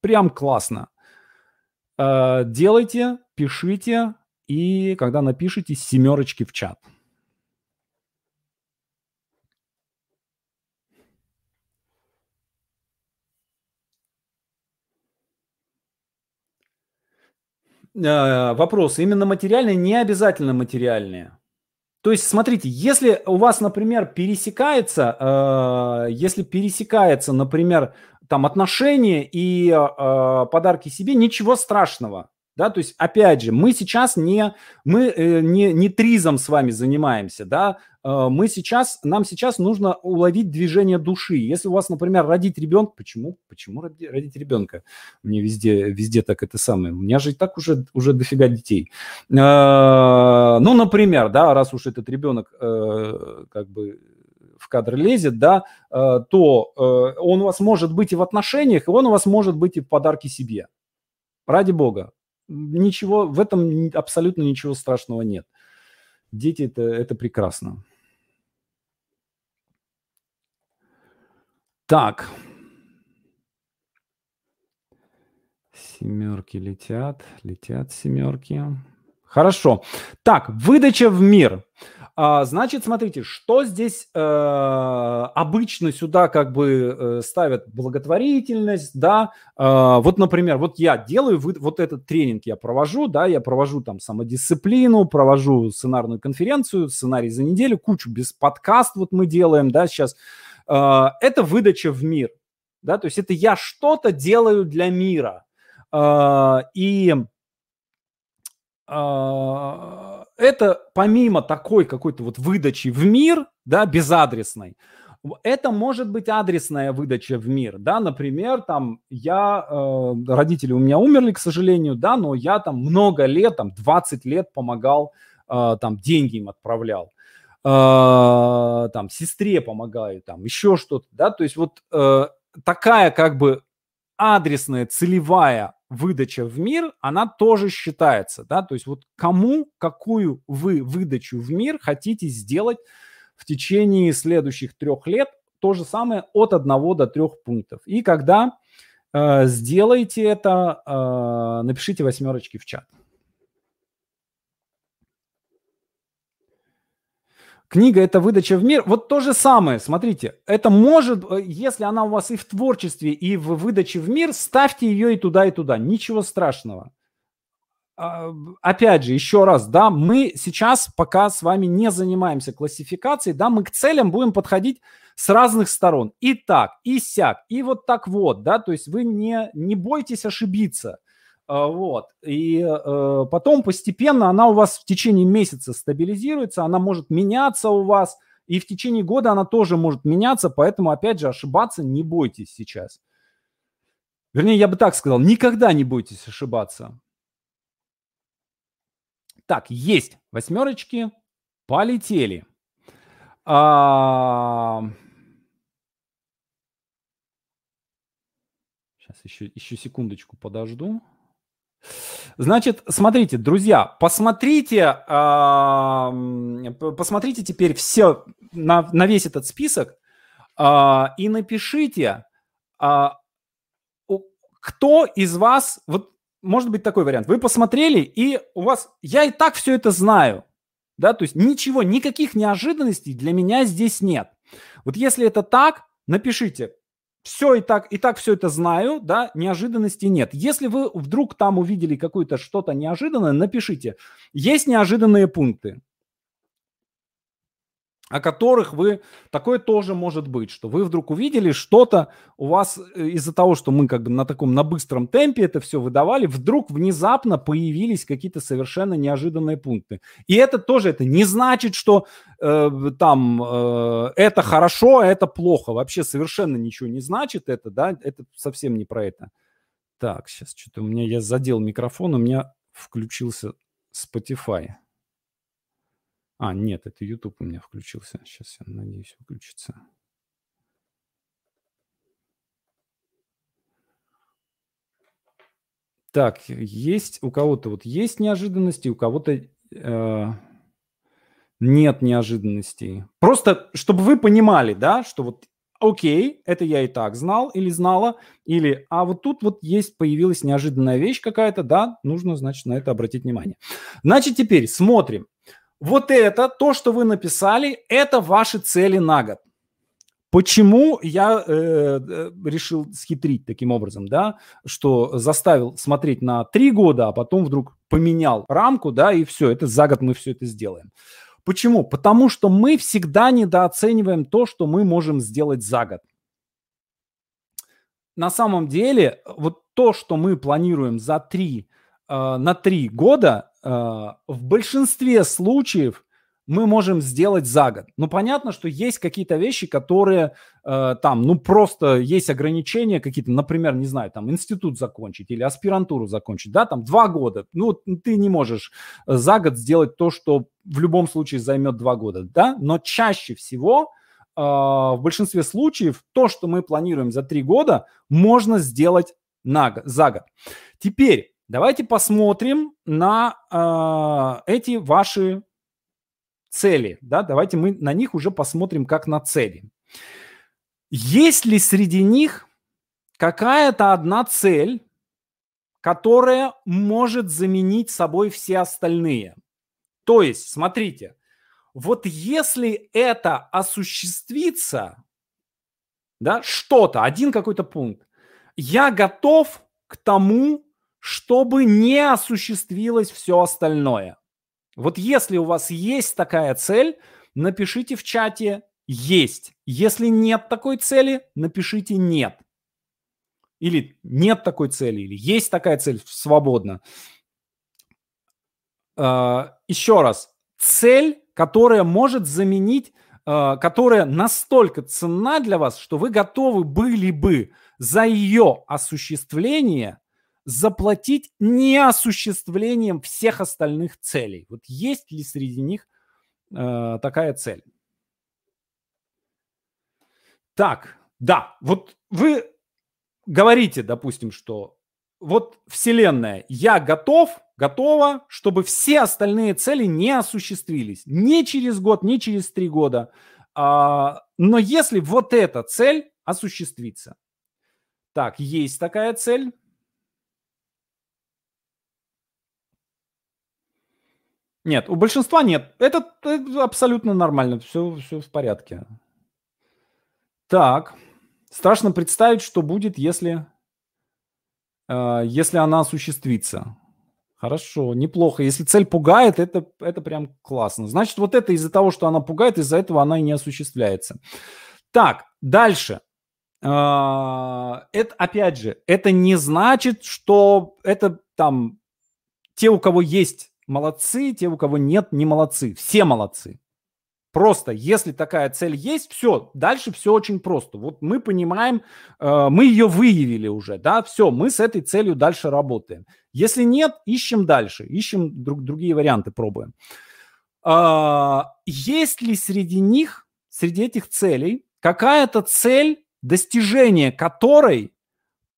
прям классно. Э, делайте, пишите, и когда напишите семерочки в чат. Э, вопрос. Именно материальные, не обязательно материальные. То есть, смотрите, если у вас, например, пересекается, э, если пересекается, например, там отношения и э, подарки себе, ничего страшного. Да, то есть, опять же, мы сейчас не, мы, э, не, не тризом с вами занимаемся, да, э, мы сейчас, нам сейчас нужно уловить движение души. Если у вас, например, родить ребенка, почему, почему родить ребенка? Мне везде, везде так это самое. У меня же и так уже, уже дофига детей. Э, ну, например, да, раз уж этот ребенок э, как бы в кадр лезет, да, э, то э, он у вас может быть и в отношениях, и он у вас может быть и в подарке себе. Ради бога, ничего, в этом абсолютно ничего страшного нет. Дети это, это прекрасно. Так. Семерки летят, летят семерки. Хорошо. Так, выдача в мир. А, значит, смотрите, что здесь э, обычно сюда как бы э, ставят благотворительность, да, э, вот, например, вот я делаю вы, вот этот тренинг я провожу, да, я провожу там самодисциплину, провожу сценарную конференцию, сценарий за неделю, кучу без подкаст вот мы делаем, да, сейчас. Э, это выдача в мир, да, то есть это я что-то делаю для мира, э, и это помимо такой какой-то вот выдачи в мир, да, безадресной, это может быть адресная выдача в мир, да, например, там я, э, родители у меня умерли, к сожалению, да, но я там много лет, там 20 лет помогал, э, там деньги им отправлял, э, там сестре помогаю, там еще что-то, да, то есть вот э, такая как бы адресная, целевая выдача в мир, она тоже считается, да, то есть вот кому, какую вы выдачу в мир хотите сделать в течение следующих трех лет, то же самое от одного до трех пунктов. И когда э, сделаете это, э, напишите восьмерочки в чат. Книга – это выдача в мир. Вот то же самое, смотрите, это может, э, если она у вас и в творчестве, и в выдаче в мир, ставьте ее и туда, и туда. Ничего страшного. А, опять же, еще раз, да, мы сейчас пока с вами не занимаемся классификацией, да, мы к целям будем подходить с разных сторон. И так, и сяк, и вот так вот, да, то есть вы не, не бойтесь ошибиться. А, вот. И э, потом постепенно она у вас в течение месяца стабилизируется, она может меняться у вас, и в течение года она тоже может меняться, поэтому, опять же, ошибаться не бойтесь сейчас. Вернее, я бы так сказал, никогда не бойтесь ошибаться. Так, есть восьмерочки, полетели. А... Сейчас еще, еще секундочку подожду. Значит, смотрите, друзья, посмотрите, посмотрите теперь все на, на весь этот список э, и напишите, э, кто из вас, вот может быть такой вариант, вы посмотрели и у вас, я и так все это знаю, да, то есть ничего, никаких неожиданностей для меня здесь нет. Вот если это так, напишите, все и так, и так все это знаю, да, неожиданностей нет. Если вы вдруг там увидели какое-то что-то неожиданное, напишите. Есть неожиданные пункты о которых вы... Такое тоже может быть, что вы вдруг увидели что-то у вас э, из-за того, что мы как бы на таком, на быстром темпе это все выдавали, вдруг внезапно появились какие-то совершенно неожиданные пункты. И это тоже, это не значит, что э, там э, это хорошо, а это плохо. Вообще совершенно ничего не значит это, да, это совсем не про это. Так, сейчас что-то у меня, я задел микрофон, у меня включился Spotify. А, нет, это YouTube у меня включился. Сейчас я надеюсь выключится. Так, есть у кого-то вот есть неожиданности, у кого-то э, нет неожиданностей. Просто, чтобы вы понимали, да, что вот окей, это я и так знал или знала, или, а вот тут вот есть, появилась неожиданная вещь какая-то, да, нужно, значит, на это обратить внимание. Значит, теперь смотрим. Вот это, то, что вы написали, это ваши цели на год. Почему я э, э, решил схитрить таким образом, да, что заставил смотреть на три года, а потом вдруг поменял рамку, да, и все, это за год мы все это сделаем. Почему? Потому что мы всегда недооцениваем то, что мы можем сделать за год. На самом деле, вот то, что мы планируем за три, э, на три года, в большинстве случаев мы можем сделать за год. Ну, понятно, что есть какие-то вещи, которые э, там, ну, просто есть ограничения какие-то, например, не знаю, там, институт закончить или аспирантуру закончить, да, там, два года. Ну, ты не можешь за год сделать то, что в любом случае займет два года, да, но чаще всего э, в большинстве случаев то, что мы планируем за три года, можно сделать на, за год. Теперь, Давайте посмотрим на э, эти ваши цели. Да? Давайте мы на них уже посмотрим как на цели. Есть ли среди них какая-то одна цель, которая может заменить собой все остальные? То есть, смотрите, вот если это осуществится, да, что-то, один какой-то пункт, я готов к тому, чтобы не осуществилось все остальное. Вот если у вас есть такая цель, напишите в чате «есть». Если нет такой цели, напишите «нет». Или нет такой цели, или есть такая цель, свободно. А, еще раз, цель, которая может заменить, а, которая настолько ценна для вас, что вы готовы были бы за ее осуществление заплатить неосуществлением всех остальных целей. Вот есть ли среди них э, такая цель? Так, да, вот вы говорите, допустим, что вот Вселенная, я готов, готова, чтобы все остальные цели не осуществились. Не через год, не через три года. А, но если вот эта цель осуществится. Так, есть такая цель. Нет, у большинства нет. Это, это абсолютно нормально, все, все в порядке. Так, страшно представить, что будет, если, э, если она осуществится. Хорошо, неплохо. Если цель пугает, это, это прям классно. Значит, вот это из-за того, что она пугает, из-за этого она и не осуществляется. Так, дальше. Э, это, опять же, это не значит, что это там те, у кого есть молодцы, те, у кого нет, не молодцы. Все молодцы. Просто, если такая цель есть, все, дальше все очень просто. Вот мы понимаем, э, мы ее выявили уже, да, все, мы с этой целью дальше работаем. Если нет, ищем дальше, ищем друг, другие варианты, пробуем. Э, есть ли среди них, среди этих целей, какая-то цель, достижение которой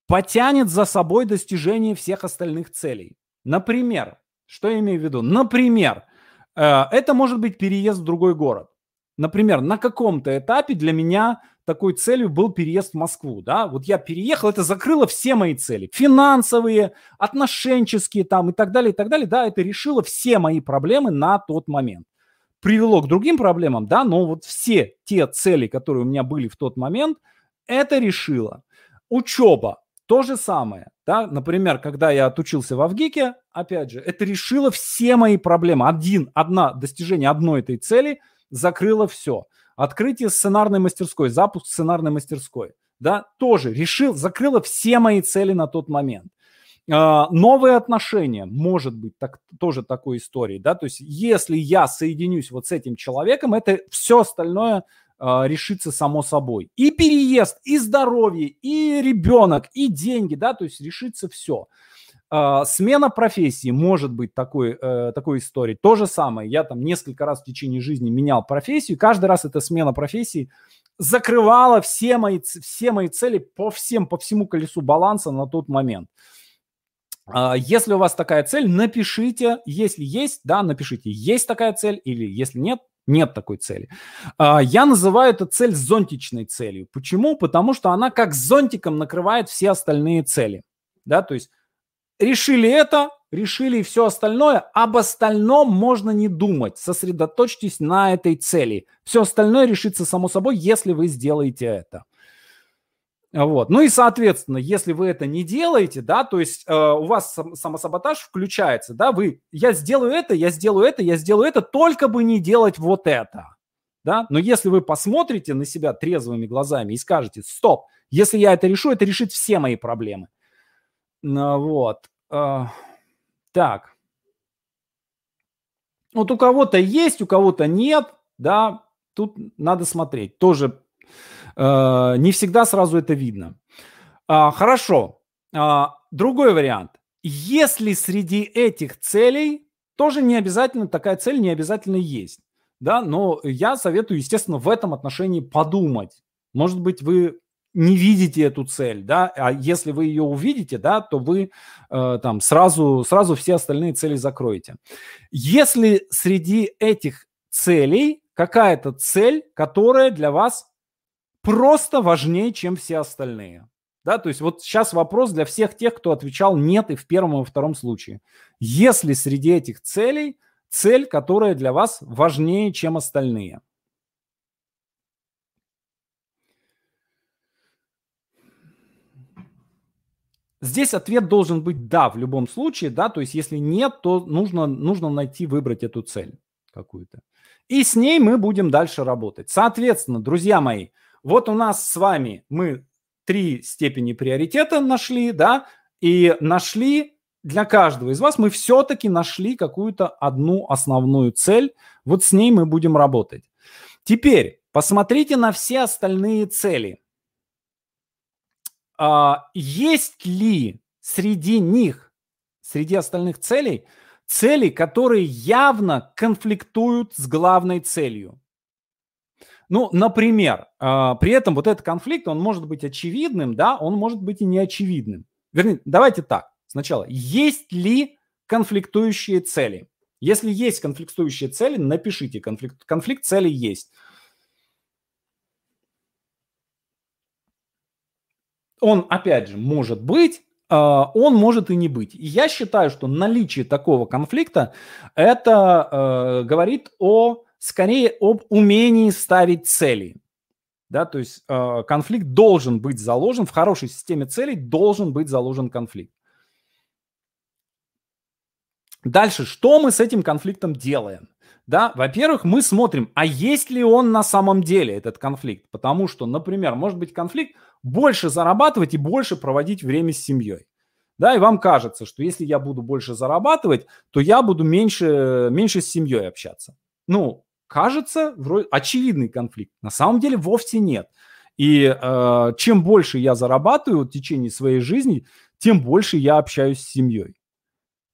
потянет за собой достижение всех остальных целей? Например, что я имею в виду? Например, э, это может быть переезд в другой город. Например, на каком-то этапе для меня такой целью был переезд в Москву, да, вот я переехал, это закрыло все мои цели, финансовые, отношенческие там и так далее, и так далее, да, это решило все мои проблемы на тот момент. Привело к другим проблемам, да, но вот все те цели, которые у меня были в тот момент, это решило. Учеба, то же самое, да, например, когда я отучился в Авгике, опять же, это решило все мои проблемы. Один, одна, достижение одной этой цели закрыло все. Открытие сценарной мастерской, запуск сценарной мастерской, да, тоже решил, закрыло все мои цели на тот момент. Uh, новые отношения, может быть, так, тоже такой историей, да, то есть если я соединюсь вот с этим человеком, это все остальное решится само собой. И переезд, и здоровье, и ребенок, и деньги, да, то есть решится все. Э, смена профессии может быть такой, э, такой историей. То же самое, я там несколько раз в течение жизни менял профессию, каждый раз эта смена профессии закрывала все мои, все мои цели по всем, по всему колесу баланса на тот момент. Если у вас такая цель, напишите, если есть, да, напишите, есть такая цель, или если нет, нет такой цели. А, я называю эту цель зонтичной целью. Почему? Потому что она как зонтиком накрывает все остальные цели. Да, то есть решили это, решили все остальное, об остальном можно не думать. Сосредоточьтесь на этой цели. Все остальное решится само собой, если вы сделаете это. Вот. Ну и, соответственно, если вы это не делаете, да, то есть э, у вас сам, самосаботаж включается, да, вы, я сделаю это, я сделаю это, я сделаю это, только бы не делать вот это, да. Но если вы посмотрите на себя трезвыми глазами и скажете, стоп, если я это решу, это решит все мои проблемы. Ну, вот. Э, так. Вот у кого-то есть, у кого-то нет, да, тут надо смотреть. Тоже не всегда сразу это видно. А, хорошо. А, другой вариант. Если среди этих целей тоже не обязательно, такая цель не обязательно есть, да, но я советую, естественно, в этом отношении подумать. Может быть, вы не видите эту цель, да, а если вы ее увидите, да, то вы э, там сразу, сразу все остальные цели закроете. Если среди этих целей какая-то цель, которая для вас просто важнее, чем все остальные. Да, то есть вот сейчас вопрос для всех тех, кто отвечал нет и в первом, и во втором случае. Если среди этих целей цель, которая для вас важнее, чем остальные. Здесь ответ должен быть «да» в любом случае, да, то есть если нет, то нужно, нужно найти, выбрать эту цель какую-то. И с ней мы будем дальше работать. Соответственно, друзья мои, вот у нас с вами мы три степени приоритета нашли, да, и нашли для каждого из вас, мы все-таки нашли какую-то одну основную цель, вот с ней мы будем работать. Теперь посмотрите на все остальные цели – а, есть ли среди них, среди остальных целей, цели, которые явно конфликтуют с главной целью? Ну, например, а, при этом вот этот конфликт, он может быть очевидным, да, он может быть и неочевидным. Вернее, давайте так, сначала, есть ли конфликтующие цели? Если есть конфликтующие цели, напишите, конфликт, конфликт целей есть. он, опять же, может быть, а, он может и не быть. И я считаю, что наличие такого конфликта это э, говорит о скорее об умении ставить цели. Да, то есть э, конфликт должен быть заложен в хорошей системе целей, должен быть заложен конфликт. Дальше, что мы с этим конфликтом делаем? Да, во-первых, мы смотрим, а есть ли он на самом деле этот конфликт? Потому что, например, может быть конфликт больше зарабатывать и больше проводить время с семьей. Да, и вам кажется, что если я буду больше зарабатывать, то я буду меньше, меньше с семьей общаться. Ну, кажется, вроде очевидный конфликт. На самом деле вовсе нет. И э, чем больше я зарабатываю в течение своей жизни, тем больше я общаюсь с семьей.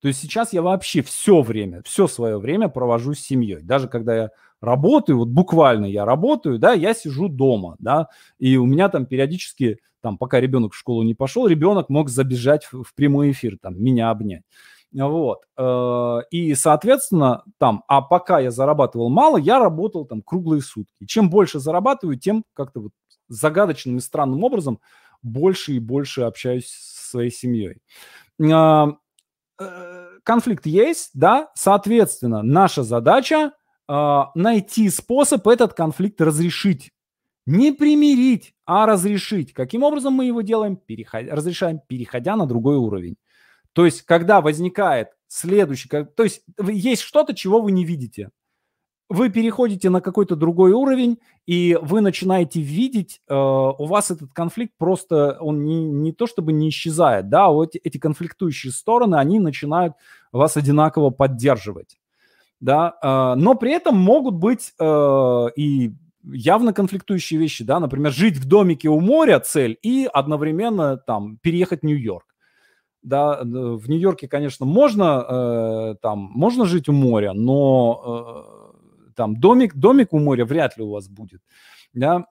То есть сейчас я вообще все время, все свое время провожу с семьей. Даже когда я работаю, вот буквально я работаю, да, я сижу дома, да, и у меня там периодически, там, пока ребенок в школу не пошел, ребенок мог забежать в, в прямой эфир, там, меня обнять. Вот. Э, и, соответственно, там, а пока я зарабатывал мало, я работал там круглые сутки. Чем больше зарабатываю, тем как-то вот загадочным и странным образом больше и больше общаюсь со своей семьей. А, Э, конфликт есть, да, соответственно, наша задача э, найти способ этот конфликт разрешить. Не примирить, а разрешить. Каким образом мы его делаем? Переход... Разрешаем, переходя на другой уровень. То есть, когда возникает следующий, то есть есть что-то, чего вы не видите. Вы переходите на какой-то другой уровень, и вы начинаете видеть, э, у вас этот конфликт просто, он не, не то чтобы не исчезает, да, вот эти конфликтующие стороны, они начинают вас одинаково поддерживать, да, э, но при этом могут быть э, и явно конфликтующие вещи, да, например, жить в домике у моря цель и одновременно там переехать в Нью-Йорк да, в Нью-Йорке, конечно, можно э, там можно жить у моря, но там домик, домик у моря вряд ли у вас будет. Да?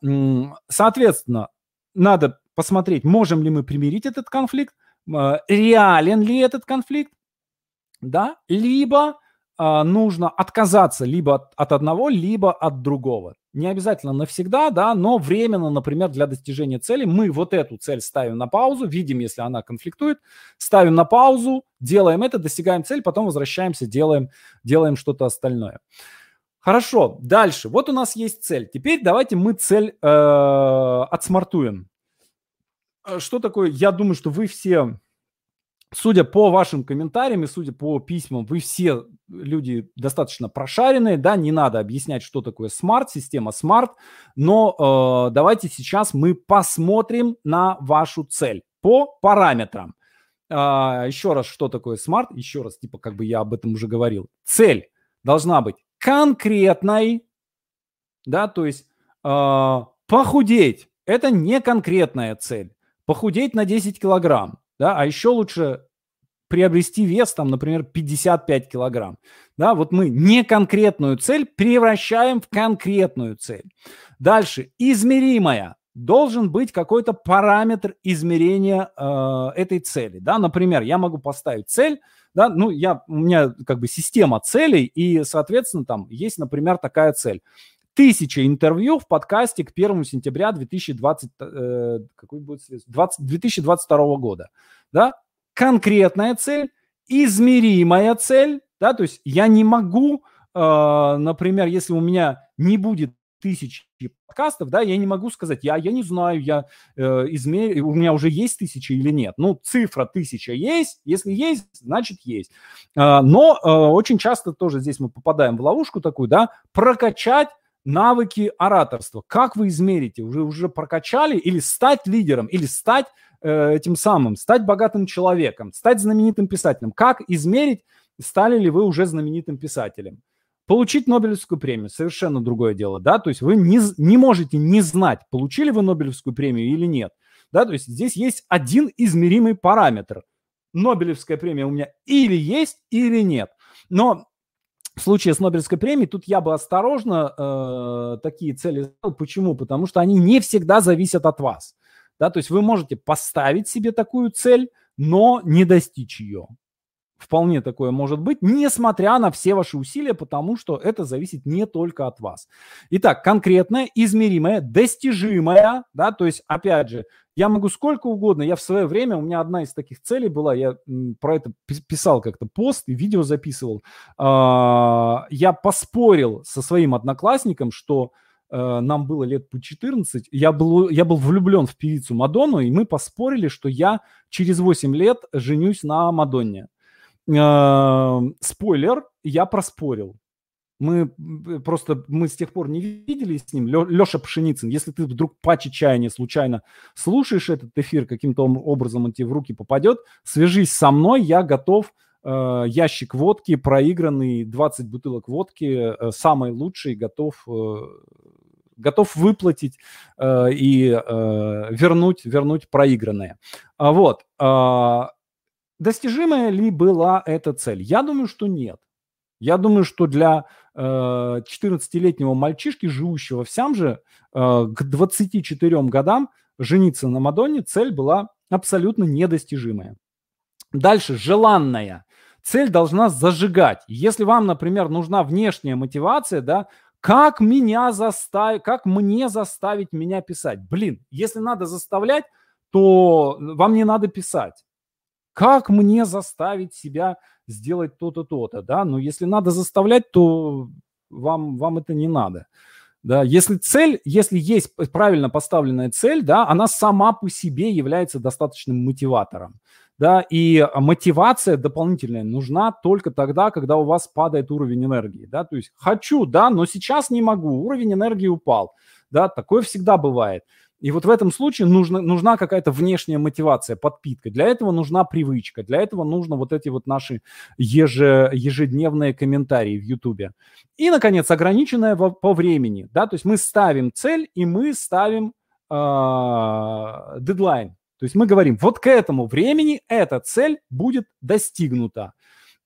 Соответственно, надо посмотреть, можем ли мы примирить этот конфликт, а, реален ли этот конфликт, да, либо э, нужно отказаться либо от, от одного, либо от другого. Не обязательно навсегда, да, но временно, например, для достижения цели мы вот эту цель ставим на паузу, видим, если она конфликтует, ставим на паузу, делаем это, достигаем цель, потом возвращаемся, делаем, делаем что-то остальное. Хорошо, дальше. Вот у нас есть цель. Теперь давайте мы цель э, от smart уем. Э, что такое? Я думаю, что вы все, судя по вашим комментариям и судя по письмам, вы все люди достаточно прошаренные, да, не надо объяснять, что такое SMART, система SMART, но э, давайте сейчас мы посмотрим на вашу цель по параметрам. Э, еще раз, что такое смарт? Еще раз, типа, как бы я об этом уже говорил. Цель должна быть конкретной, да, то есть э, похудеть – это не конкретная цель. Похудеть на 10 килограмм, да, а еще лучше приобрести вес, там, например, 55 килограмм. Да, вот мы не конкретную цель превращаем в конкретную цель. Дальше, измеримая. Должен быть какой-то параметр измерения э, этой цели. Да? Например, я могу поставить цель – да, ну, я, у меня как бы система целей, и, соответственно, там есть, например, такая цель. Тысяча интервью в подкасте к 1 сентября 2020, э, какой будет 20, 2022 года. Да? Конкретная цель, измеримая цель, Да, то есть я не могу, э, например, если у меня не будет тысячи подкастов, да, я не могу сказать, я, я не знаю, я э, измер... у меня уже есть тысяча или нет. Ну, цифра тысяча есть, если есть, значит есть. Э, но э, очень часто тоже здесь мы попадаем в ловушку такую, да, прокачать навыки ораторства. Как вы измерите? Уже, уже прокачали или стать лидером, или стать э, этим самым, стать богатым человеком, стать знаменитым писателем. Как измерить, стали ли вы уже знаменитым писателем? Получить Нобелевскую премию – совершенно другое дело, да, то есть вы не, не можете не знать, получили вы Нобелевскую премию или нет, да, то есть здесь есть один измеримый параметр. Нобелевская премия у меня или есть, или нет. Но в случае с Нобелевской премией тут я бы осторожно э, такие цели сделал. Почему? Потому что они не всегда зависят от вас. Да, то есть вы можете поставить себе такую цель, но не достичь ее. Вполне такое может быть, несмотря на все ваши усилия, потому что это зависит не только от вас. Итак, конкретное, измеримое, достижимое, да, то есть, опять же, я могу сколько угодно. Я в свое время, у меня одна из таких целей была, я про это писал как-то пост и видео записывал. А, я поспорил со своим одноклассником, что э, нам было лет по 14, я был, я был влюблен в певицу Мадонну, и мы поспорили, что я через 8 лет женюсь на Мадонне. Э, спойлер, я проспорил. Мы просто, мы с тех пор не виделись с ним. Леша Пшеницын, если ты вдруг по чаяния случайно слушаешь этот эфир, каким-то образом он тебе в руки попадет, свяжись со мной, я готов э, ящик водки, проигранный, 20 бутылок водки, э, самый лучший, готов, э, готов выплатить э, и э, вернуть, вернуть проигранное. А вот. Э, достижимая ли была эта цель? Я думаю, что нет. Я думаю, что для э, 14-летнего мальчишки, живущего в Сямже, э, к 24 годам жениться на Мадонне цель была абсолютно недостижимая. Дальше, желанная. Цель должна зажигать. Если вам, например, нужна внешняя мотивация, да, как меня заставить, как мне заставить меня писать? Блин, если надо заставлять, то вам не надо писать. Как мне заставить себя сделать то-то, то-то, да? Но если надо заставлять, то вам, вам это не надо. Да, если цель, если есть правильно поставленная цель, да, она сама по себе является достаточным мотиватором. Да, и мотивация дополнительная нужна только тогда, когда у вас падает уровень энергии. Да, то есть хочу, да, но сейчас не могу, уровень энергии упал. Да, такое всегда бывает. И вот в этом случае нужна, нужна какая-то внешняя мотивация, подпитка. Для этого нужна привычка, для этого нужно вот эти вот наши еже, ежедневные комментарии в Ютубе. И, наконец, ограниченная по, по времени. Да? То есть мы ставим цель и мы ставим э, дедлайн. То есть мы говорим, вот к этому времени эта цель будет достигнута.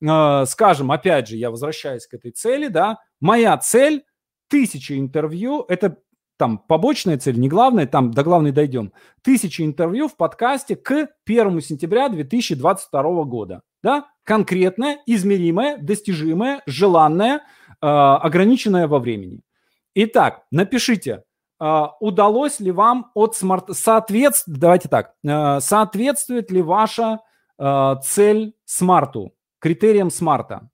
Э, скажем, опять же, я возвращаюсь к этой цели, да, моя цель тысяча интервью, это там побочная цель, не главная, там до главной дойдем. Тысячи интервью в подкасте к 1 сентября 2022 года. Да? Конкретное, измеримое, достижимое, желанное, э, ограниченное во времени. Итак, напишите, э, удалось ли вам от smart... Соответствует, давайте так, э, соответствует ли ваша э, цель SMART у, критериям SMART а?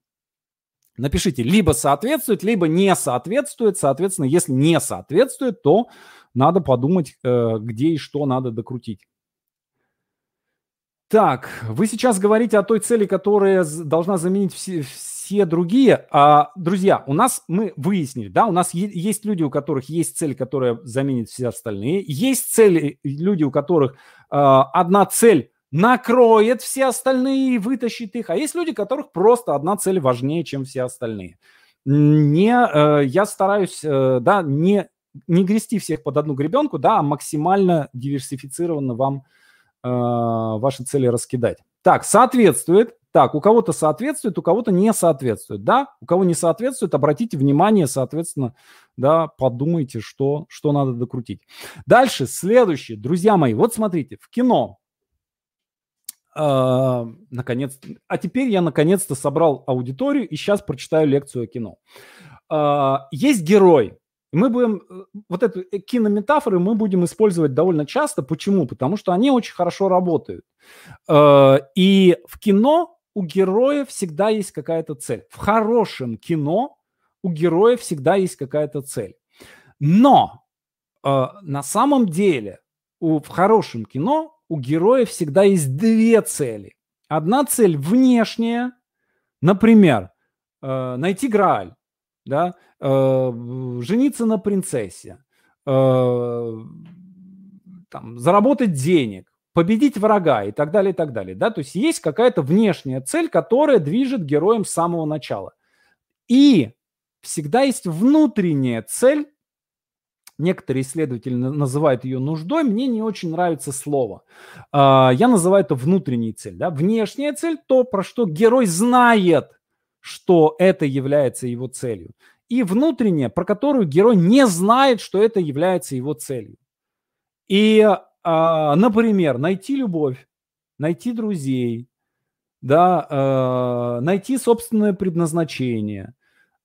Напишите, либо соответствует, либо не соответствует. Соответственно, если не соответствует, то надо подумать, э, где и что надо докрутить. Так, вы сейчас говорите о той цели, которая должна заменить все, все другие. А, друзья, у нас мы выяснили, да, у нас есть люди, у которых есть цель, которая заменит все остальные. Есть цели, люди, у которых э, одна цель накроет все остальные и вытащит их. А есть люди, которых просто одна цель важнее, чем все остальные. Не, э, я стараюсь, э, да, не, не грести всех под одну гребенку, да, а максимально диверсифицированно вам э, ваши цели раскидать. Так, соответствует. Так, у кого-то соответствует, у кого-то не соответствует, да? У кого не соответствует, обратите внимание, соответственно, да, подумайте, что, что надо докрутить. Дальше, следующее, друзья мои, вот смотрите, в кино Uh, наконец, а теперь я наконец-то собрал аудиторию и сейчас прочитаю лекцию о кино. Uh, есть герой. Мы будем э, вот эту э, кинометафоры мы будем использовать довольно часто. Почему? Потому что они очень хорошо работают. Uh, и в кино у героя всегда есть какая-то цель. В хорошем кино у героя всегда есть какая-то цель. Но на самом деле у, в хорошем кино у героя всегда есть две цели. Одна цель внешняя, например, э, найти Грааль, да, э, жениться на принцессе, э, там, заработать денег, победить врага и так далее, и так далее. Да? То есть есть какая-то внешняя цель, которая движет героем с самого начала. И всегда есть внутренняя цель, некоторые исследователи называют ее нуждой, мне не очень нравится слово. А, я называю это внутренней цель. Да? Внешняя цель – то, про что герой знает, что это является его целью. И внутренняя, про которую герой не знает, что это является его целью. И а, например, найти любовь, найти друзей, да, а, найти собственное предназначение,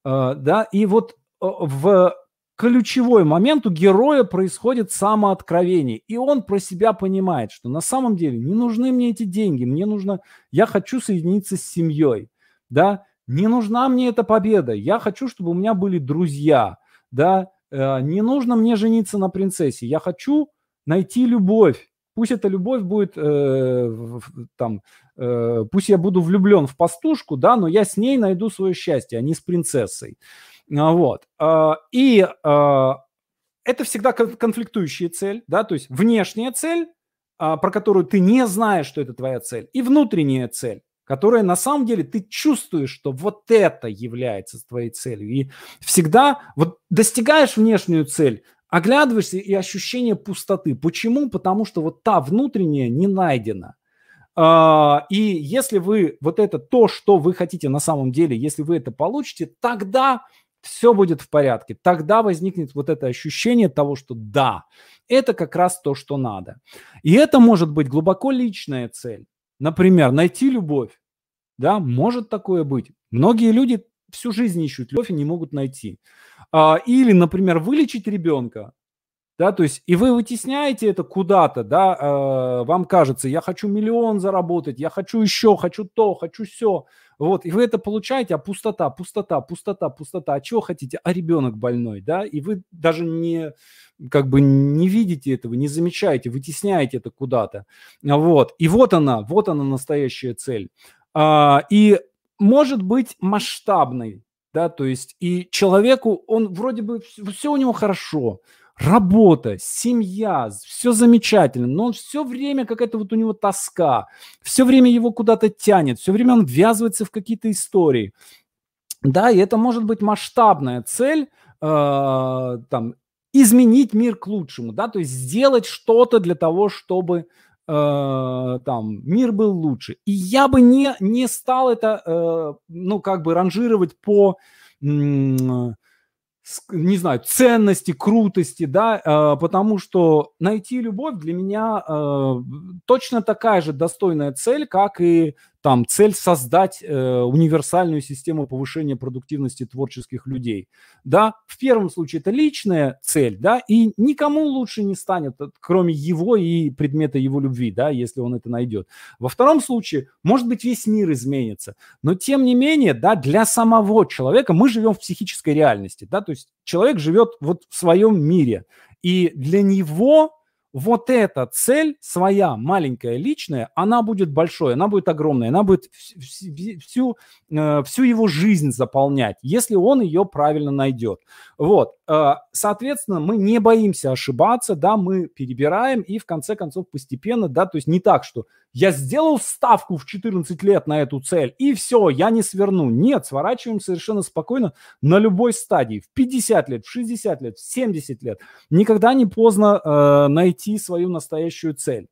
да, и вот в ключевой момент у героя происходит самооткровение, и он про себя понимает, что на самом деле не нужны мне эти деньги, мне нужно, я хочу соединиться с семьей, да, не нужна мне эта победа, я хочу, чтобы у меня были друзья, да, не нужно мне жениться на принцессе, я хочу найти любовь. Пусть эта любовь будет э, там, э, пусть я буду влюблен в пастушку, да, но я с ней найду свое счастье, а не с принцессой. А, вот. А, и а, это всегда конфликтующая цель, да, то есть внешняя цель, про которую ты не знаешь, что это твоя цель, и внутренняя цель, которая на самом деле ты чувствуешь, что вот это является твоей целью. И всегда вот достигаешь внешнюю цель, оглядываешься и ощущение пустоты. Почему? Потому что вот та внутренняя не найдена. И если вы вот это то, что вы хотите на самом деле, если вы это получите, тогда все будет в порядке. Тогда возникнет вот это ощущение того, что да, это как раз то, что надо. И это может быть глубоко личная цель. Например, найти любовь. Да, может такое быть. Многие люди всю жизнь ищут любовь и не могут найти. А, или, например, вылечить ребенка, да, то есть и вы вытесняете это куда-то, да, э, вам кажется, я хочу миллион заработать, я хочу еще, хочу то, хочу все, вот, и вы это получаете, а пустота, пустота, пустота, пустота, а чего хотите, а ребенок больной, да, и вы даже не, как бы не видите этого, не замечаете, вытесняете это куда-то, вот, и вот она, вот она настоящая цель, а, и может быть масштабной, да, то есть и человеку, он вроде бы, все у него хорошо, работа, семья, все замечательно, но он все время какая-то вот у него тоска, все время его куда-то тянет, все время он ввязывается в какие-то истории. Да, и это может быть масштабная цель, э, там, изменить мир к лучшему, да, то есть сделать что-то для того, чтобы э, там мир был лучше. И я бы не, не стал это, э, ну, как бы ранжировать по, э, не знаю, ценности, крутости, да, э, потому что найти любовь для меня э, точно такая же достойная цель, как и там цель создать э, универсальную систему повышения продуктивности творческих людей. Да, в первом случае это личная цель, да, и никому лучше не станет, кроме его и предмета его любви, да, если он это найдет. Во втором случае, может быть, весь мир изменится, но тем не менее, да, для самого человека мы живем в психической реальности, да, то есть человек живет вот в своем мире, и для него вот эта цель своя, маленькая, личная, она будет большой, она будет огромной, она будет всю, э, всю его жизнь заполнять, если он ее правильно найдет. Вот, э, соответственно, мы не боимся ошибаться, да, мы перебираем и в конце концов постепенно, да, то есть не так, что я сделал ставку в 14 лет на эту цель, и все, я не сверну. Нет, сворачиваем совершенно спокойно на любой стадии. В 50 лет, в 60 лет, в 70 лет. Никогда не поздно э, найти свою настоящую цель.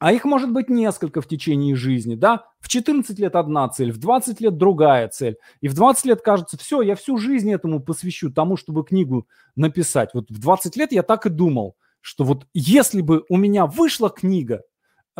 А их может быть несколько в течение жизни, да? В 14 лет одна цель, в 20 лет другая цель. И в 20 лет кажется, все, я всю жизнь этому посвящу, тому, чтобы книгу написать. Вот в 20 лет я так и думал, что вот если бы у меня вышла книга,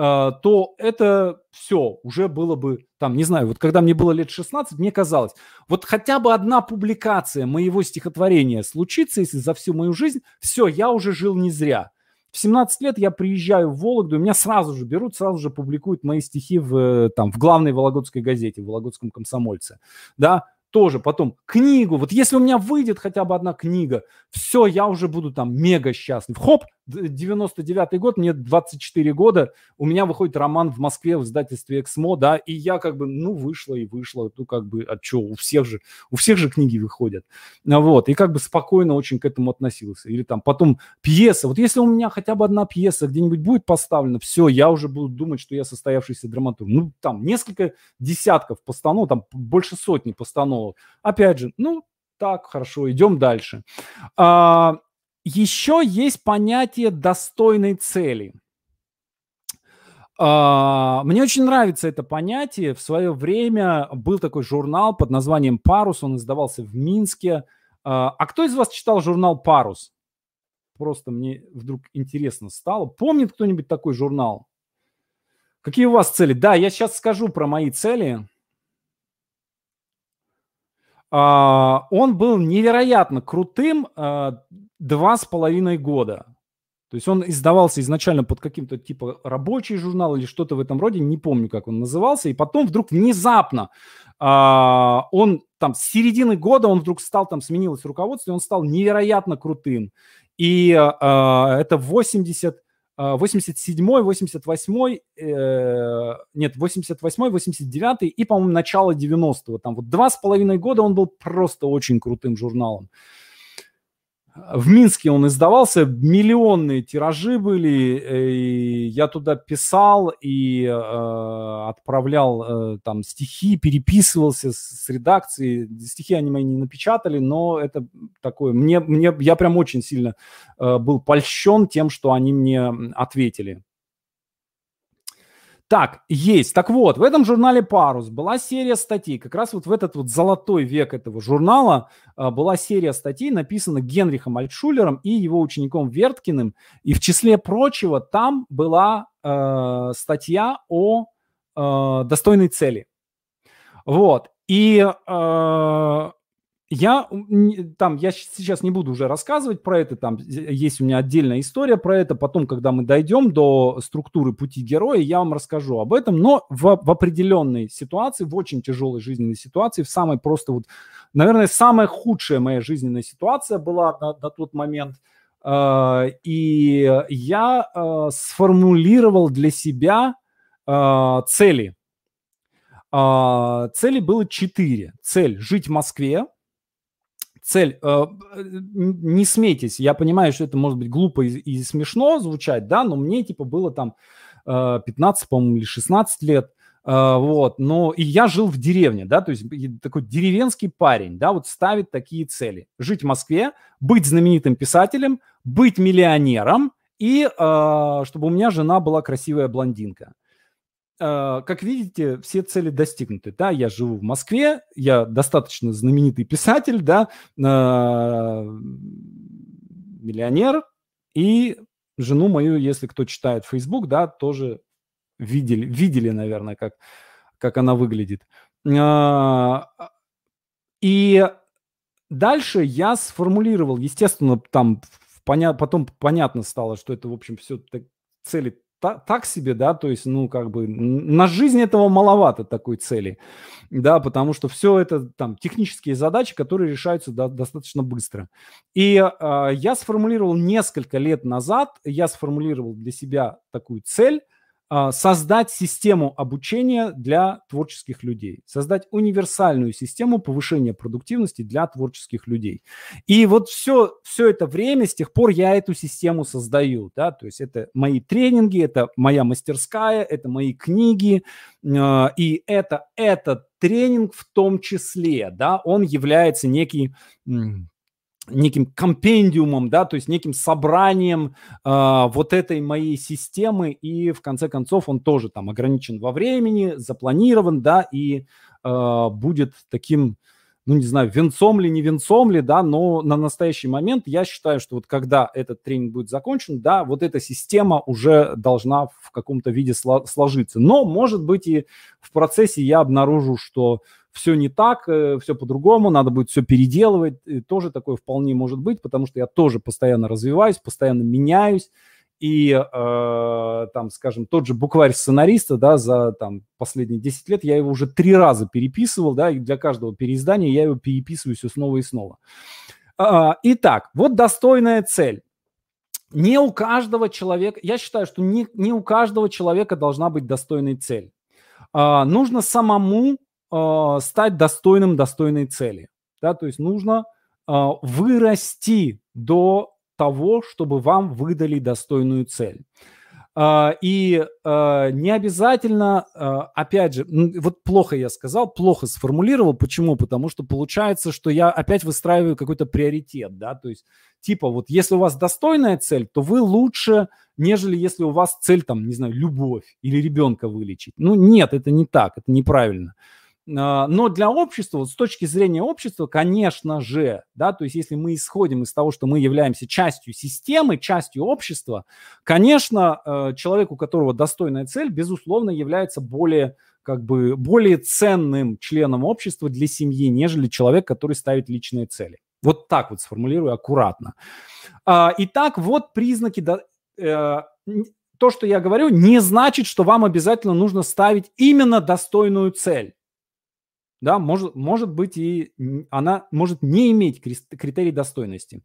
то это все уже было бы, там, не знаю, вот когда мне было лет 16, мне казалось, вот хотя бы одна публикация моего стихотворения случится, если за всю мою жизнь, все, я уже жил не зря. в 17 лет я приезжаю в Вологду, меня сразу же берут, сразу же публикуют мои стихи в, там, в главной Вологодской газете, в Вологодском комсомольце, да, тоже потом книгу. Вот если у меня выйдет хотя бы одна книга, все, я уже буду там мега счастлив. Хоп, 99 год, мне 24 года, у меня выходит роман в Москве в издательстве «Эксмо», да, и я как бы, ну, вышла и вышла, ну, как бы, а что, у всех же, у всех же книги выходят, вот, и как бы спокойно очень к этому относился. Или там потом пьеса, вот если у меня хотя бы одна пьеса где-нибудь будет поставлена, все, я уже буду думать, что я состоявшийся драматург. Ну, там несколько десятков постанов, там больше сотни постановок. Опять же, ну, так, хорошо, идем дальше. А, еще есть понятие достойной цели. А, мне очень нравится это понятие. В свое время был такой журнал под названием «Парус», он издавался в Минске. А, а кто из вас читал журнал «Парус»? Просто мне вдруг интересно стало. Помнит кто-нибудь такой журнал? Какие у вас цели? Да, я сейчас скажу про мои цели. Uh, он был невероятно крутым. Uh, два с половиной года. То есть он издавался изначально под каким-то типа рабочий журнал или что-то в этом роде, не помню, как он назывался, и потом вдруг внезапно а, он там с середины года он вдруг стал, там сменилось руководство, и он стал невероятно крутым. И а, это 80, 87 88 э, нет, 88 89 и, по-моему, начало 90-го. Там вот два с половиной года он был просто очень крутым журналом. В Минске он издавался, миллионные тиражи были, э, и я туда писал и э, отправлял э, там стихи, переписывался с, с редакцией. Стихи они мои не напечатали, но это такое, мне, мне, я прям очень сильно э, был польщен тем, что они мне ответили. Так, есть. Так вот, в этом журнале «Парус» была серия статей. Как раз вот в этот вот золотой век этого журнала э, была серия статей, написана Генрихом Альтшулером и его учеником Верткиным. И в числе прочего там была э, статья о э, достойной цели. Вот. И э, я там, я сейчас не буду уже рассказывать про это, там есть у меня отдельная история про это, потом, когда мы дойдем до структуры пути героя, я вам расскажу об этом, но в, в определенной ситуации, в очень тяжелой жизненной ситуации, в самой просто вот, наверное, самая худшая моя жизненная ситуация была на, на тот момент, э, и я э, сформулировал для себя э, цели. Э, цели было четыре. Цель – жить в Москве, цель. Э, не смейтесь, я понимаю, что это может быть глупо и, и смешно звучать, да, но мне типа было там 15, э, по-моему, или 16 лет, э, вот, но и я жил в деревне, да, то есть такой деревенский парень, да, вот ставит такие цели. Жить в Москве, быть знаменитым писателем, быть миллионером и чтобы у меня жена была красивая блондинка. А, как видите, все цели достигнуты. Да, я живу в Москве, я достаточно знаменитый писатель, да, а, миллионер, и жену мою, если кто читает Facebook, да, тоже видели, видели, наверное, как, как она выглядит. А, и дальше я сформулировал, естественно, там поня- потом понятно стало, что это, в общем, все цели так, так себе, да, то есть, ну, как бы на жизнь этого маловато такой цели, да, потому что все это там технические задачи, которые решаются до, достаточно быстро. И э, я сформулировал несколько лет назад, я сформулировал для себя такую цель – создать систему обучения для творческих людей, создать универсальную систему повышения продуктивности для творческих людей. И вот все, все это время, с тех пор я эту систему создаю, да, то есть это мои тренинги, это моя мастерская, это мои книги, а, и это этот тренинг в том числе, да, он является некий неким компендиумом, да, то есть неким собранием э, вот этой моей системы, и в конце концов он тоже там ограничен во времени, запланирован, да, и э, будет таким, ну не знаю, венцом ли, не венцом ли, да, но на настоящий момент я считаю, что вот когда этот тренинг будет закончен, да, вот эта система уже должна в каком-то виде сложиться. Но, может быть, и в процессе я обнаружу, что все не так, э, все по-другому, надо будет все переделывать. И тоже такое вполне может быть, потому что я тоже постоянно развиваюсь, постоянно меняюсь. и э, там, скажем, тот же букварь сценариста, да, за там последние 10 лет я его уже три раза переписывал, да, и для каждого переиздания я его переписываю все снова и снова. Э, итак, вот достойная цель. Не у каждого человека, я считаю, что не, не у каждого человека должна быть достойной цель. Э, нужно самому э, стать достойным достойной цели. Да, то есть нужно э, вырасти до того, чтобы вам выдали достойную цель. Uh, и uh, не обязательно, uh, опять же, вот плохо я сказал, плохо сформулировал. Почему? Потому что получается, что я опять выстраиваю какой-то приоритет, да, то есть типа вот если у вас достойная цель, то вы лучше, нежели если у вас цель там, не знаю, любовь или ребенка вылечить. Ну нет, это не так, это неправильно. Но для общества, вот с точки зрения общества, конечно же, да, то есть если мы исходим из того, что мы являемся частью системы, частью общества, конечно, э, человек, у которого достойная цель, безусловно, является более как бы более ценным членом общества для семьи, нежели человек, который ставит личные цели. Вот так вот сформулирую аккуратно. А, итак, вот признаки э, то, что я говорю, не значит, что вам обязательно нужно ставить именно достойную цель да, может, может быть и она может не иметь критерий достойности.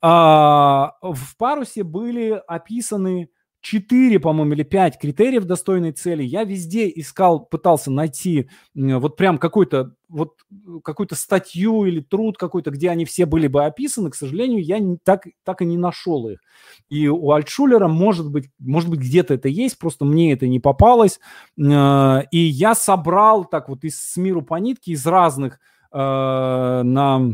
А, в парусе были описаны четыре, по-моему, или пять критериев достойной цели. Я везде искал, пытался найти вот прям какой-то вот какую-то статью или труд какой-то, где они все были бы описаны. К сожалению, я так, так и не нашел их. И у Альтшулера, может быть, может быть, где-то это есть, просто мне это не попалось. Э, и я собрал так вот из с миру по нитке, из разных э, на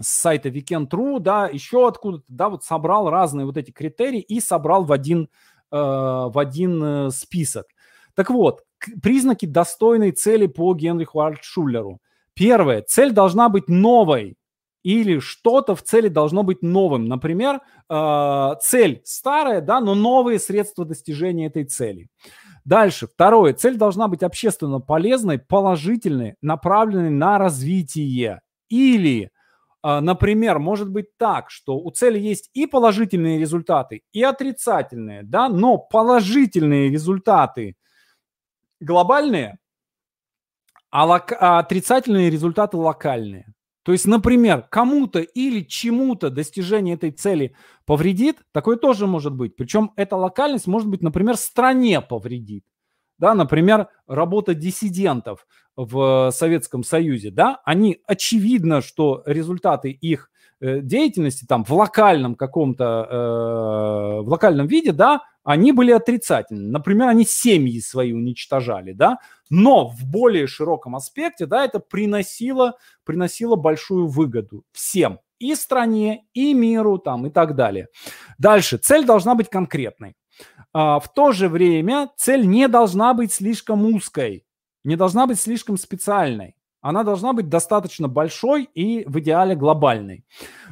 с сайта Weekend.ru, да, еще откуда-то, да, вот собрал разные вот эти критерии и собрал в один, э, в один э, список. Так вот, признаки достойной цели по Генриху Альтшуллеру. Первое. Цель должна быть новой или что-то в цели должно быть новым. Например, э, цель старая, да, но новые средства достижения этой цели. Дальше. Второе. Цель должна быть общественно полезной, положительной, направленной на развитие. Или например, может быть так, что у цели есть и положительные результаты, и отрицательные, да, но положительные результаты глобальные, а, лок- а отрицательные результаты локальные. То есть, например, кому-то или чему-то достижение этой цели повредит, такое тоже может быть. Причем эта локальность может быть, например, стране повредит да, например, работа диссидентов в Советском Союзе, да, они очевидно, что результаты их э, деятельности там в локальном каком-то, э, в локальном виде, да, они были отрицательны. Например, они семьи свои уничтожали, да, но в более широком аспекте, да, это приносило, приносило большую выгоду всем, и стране, и миру, там, и так далее. Дальше. Цель должна быть конкретной. А, в то же время цель не должна быть слишком узкой, не должна быть слишком специальной. Она должна быть достаточно большой и в идеале глобальной.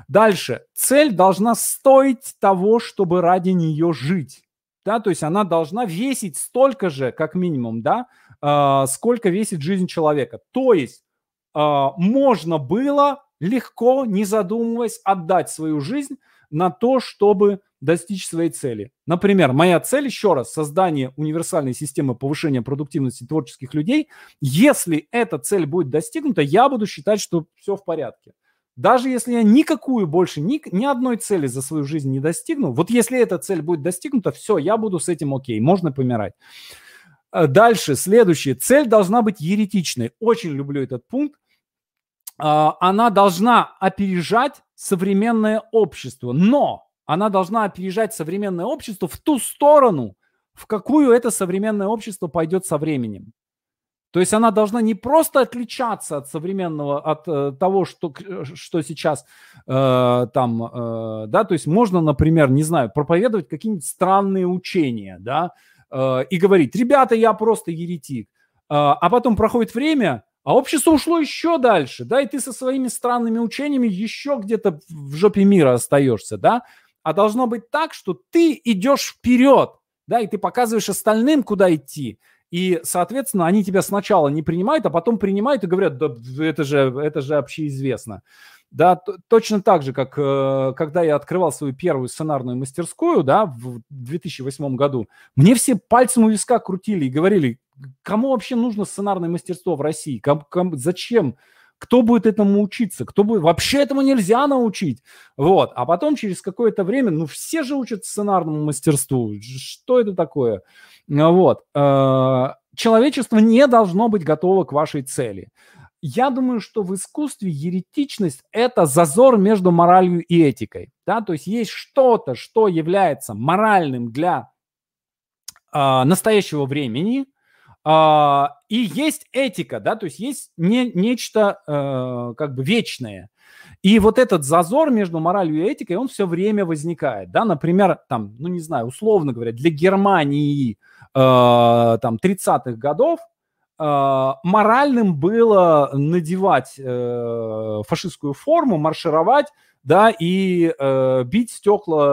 Дальше. Цель должна стоить того, чтобы ради нее жить. Да, то есть она должна весить столько же, как минимум, да, э, сколько весит жизнь человека. То есть э, можно было легко, не задумываясь, отдать свою жизнь на то, чтобы достичь своей цели. Например, моя цель, еще раз, создание универсальной системы повышения продуктивности творческих людей. Если эта цель будет достигнута, я буду считать, что все в порядке. Даже если я никакую больше, ни, ни одной цели за свою жизнь не достигну, вот если эта цель будет достигнута, все, я буду с этим окей, можно помирать. Э, дальше, следующее. Цель должна быть еретичной. Очень люблю этот пункт. А, она должна опережать современное общество, но она должна опережать современное общество в ту сторону, в какую это современное общество пойдет со временем. То есть она должна не просто отличаться от современного, от э, того, что, что сейчас э, там, э, да, то есть можно, например, не знаю, проповедовать какие-нибудь странные учения, да, э, и говорить, ребята, я просто еретик. Э, а потом проходит время, а общество ушло еще дальше, да, и ты со своими странными учениями еще где-то в жопе мира остаешься, да а должно быть так, что ты идешь вперед, да, и ты показываешь остальным, куда идти. И, соответственно, они тебя сначала не принимают, а потом принимают и говорят, да это же, это же общеизвестно. Да, точно так же, как э, когда я открывал свою первую сценарную мастерскую, да, в 2008 году, мне все пальцем у виска крутили и говорили, кому вообще нужно сценарное мастерство в России? Ком, ком, зачем? Кто будет этому учиться? Кто будет? Вообще этому нельзя научить. Вот. А потом через какое-то время, ну все же учат сценарному мастерству. Что это такое? Вот. Э, человечество не должно быть готово к вашей цели. Я думаю, что в искусстве еретичность – это зазор между моралью и этикой. Да? То есть есть что-то, что является моральным для э, настоящего времени, Uh, и есть этика, да, то есть есть не, нечто uh, как бы вечное. И вот этот зазор между моралью и этикой, он все время возникает, да, например, там, ну не знаю, условно говоря, для Германии uh, там 30-х годов моральным было надевать фашистскую форму, маршировать, да, и бить стекла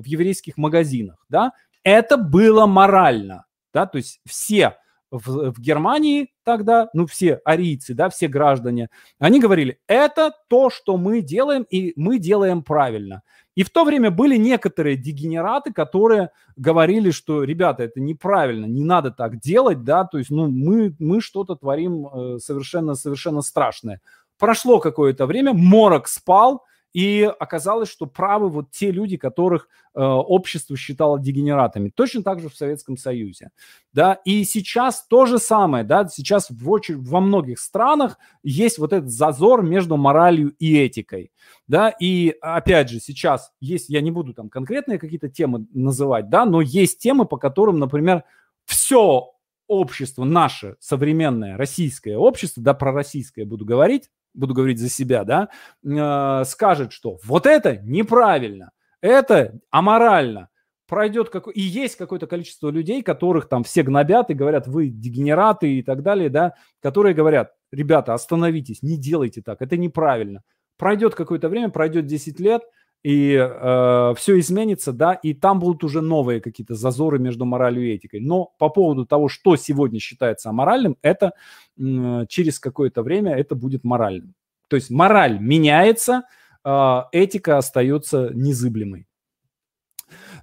в еврейских магазинах, да, это было морально да, то есть все в, в Германии тогда, ну, все арийцы, да, все граждане, они говорили, это то, что мы делаем, и мы делаем правильно. И в то время были некоторые дегенераты, которые говорили, что, ребята, это неправильно, не надо так делать, да, то есть, ну, мы, мы что-то творим совершенно-совершенно э, страшное. Прошло какое-то время, морок спал, и оказалось, что правы вот те люди, которых э, общество считало дегенератами. Точно так же в Советском Союзе. Да? И сейчас то же самое. Да? Сейчас в очер... во многих странах есть вот этот зазор между моралью и этикой. Да? И опять же, сейчас есть, я не буду там конкретные какие-то темы называть, да, но есть темы, по которым, например, все общество наше, современное российское общество, да, про российское буду говорить, буду говорить за себя, да, э, скажет, что вот это неправильно, это аморально, пройдет какой... И есть какое-то количество людей, которых там все гнобят и говорят, вы дегенераты и так далее, да, которые говорят, ребята, остановитесь, не делайте так, это неправильно. Пройдет какое-то время, пройдет 10 лет – и э, все изменится, да, и там будут уже новые какие-то зазоры между моралью и этикой. Но по поводу того, что сегодня считается аморальным, это э, через какое-то время это будет моральным. То есть мораль меняется, э, этика остается незыблемой.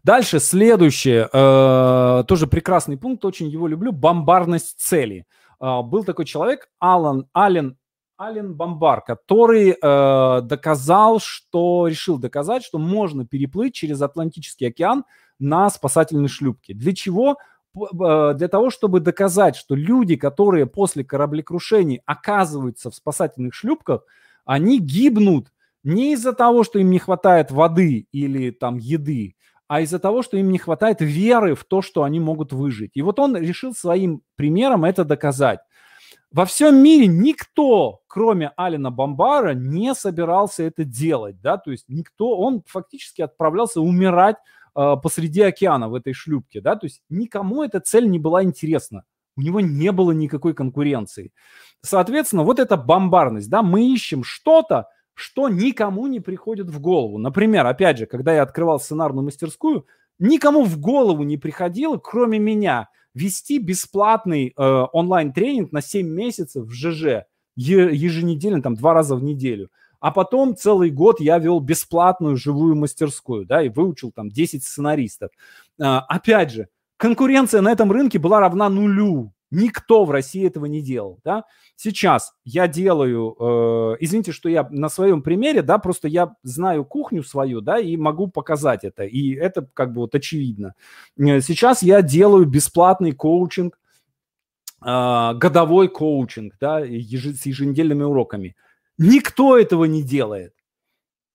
Дальше следующее, э, тоже прекрасный пункт, очень его люблю, бомбарность цели. Э, был такой человек, Алан, Ален Ален Бомбар, который э, доказал, что решил доказать, что можно переплыть через Атлантический океан на спасательной шлюпке. Для чего? Э, для того, чтобы доказать, что люди, которые после кораблекрушений оказываются в спасательных шлюпках, они гибнут не из-за того, что им не хватает воды или там еды, а из-за того, что им не хватает веры в то, что они могут выжить. И вот он решил своим примером это доказать. Во всем мире никто, кроме Алина Бомбара, не собирался это делать, да, то есть никто, он фактически отправлялся умирать э, посреди океана в этой шлюпке, да, то есть никому эта цель не была интересна, у него не было никакой конкуренции. Соответственно, вот эта бомбарность, да, мы ищем что-то, что никому не приходит в голову. Например, опять же, когда я открывал сценарную мастерскую, никому в голову не приходило, кроме меня, вести бесплатный э, онлайн-тренинг на 7 месяцев в ЖЖ, еженедельно, там, два раза в неделю. А потом целый год я вел бесплатную живую мастерскую, да, и выучил там 10 сценаристов. А, опять же, конкуренция на этом рынке была равна нулю. Никто в России этого не делал, да. Сейчас я делаю, э, извините, что я на своем примере, да, просто я знаю кухню свою, да, и могу показать это, и это как бы вот очевидно. Э, сейчас я делаю бесплатный коучинг, э, годовой коучинг, да, еж, с еженедельными уроками. Никто этого не делает,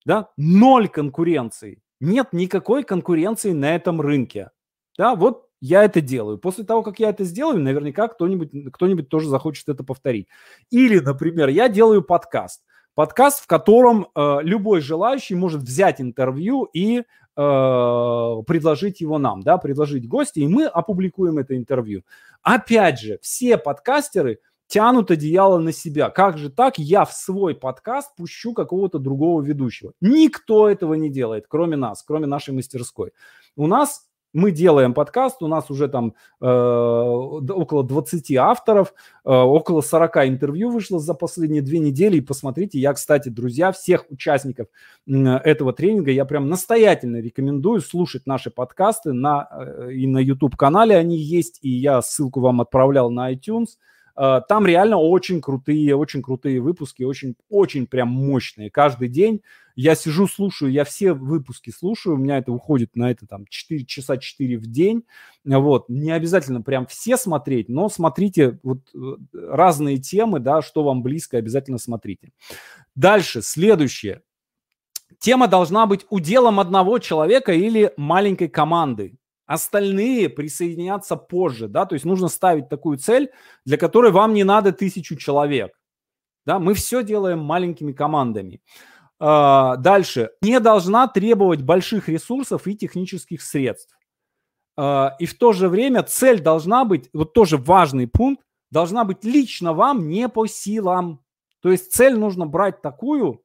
да, ноль конкуренции, нет никакой конкуренции на этом рынке, да, вот я это делаю. После того, как я это сделаю, наверняка кто-нибудь, кто-нибудь тоже захочет это повторить. Или, например, я делаю подкаст. Подкаст, в котором э, любой желающий может взять интервью и э, предложить его нам, да, предложить гости, и мы опубликуем это интервью. Опять же, все подкастеры тянут одеяло на себя. Как же так? Я в свой подкаст пущу какого-то другого ведущего. Никто этого не делает, кроме нас, кроме нашей мастерской. У нас мы делаем подкаст, у нас уже там э, около 20 авторов, э, около 40 интервью вышло за последние две недели. И посмотрите, я, кстати, друзья, всех участников э, этого тренинга, я прям настоятельно рекомендую слушать наши подкасты на, э, и на YouTube-канале они есть, и я ссылку вам отправлял на iTunes. Э, там реально очень крутые, очень крутые выпуски, очень, очень прям мощные. Каждый день я сижу, слушаю, я все выпуски слушаю, у меня это уходит на это там 4 часа 4 в день. Вот, не обязательно прям все смотреть, но смотрите вот э, разные темы, да, что вам близко, обязательно смотрите. Дальше, следующее. Тема должна быть уделом одного человека или маленькой команды. Остальные присоединятся позже, да, то есть нужно ставить такую цель, для которой вам не надо тысячу человек. Да, мы все делаем маленькими командами. А, дальше. Не должна требовать больших ресурсов и технических средств. А, и в то же время цель должна быть, вот тоже важный пункт, должна быть лично вам не по силам. То есть цель нужно брать такую,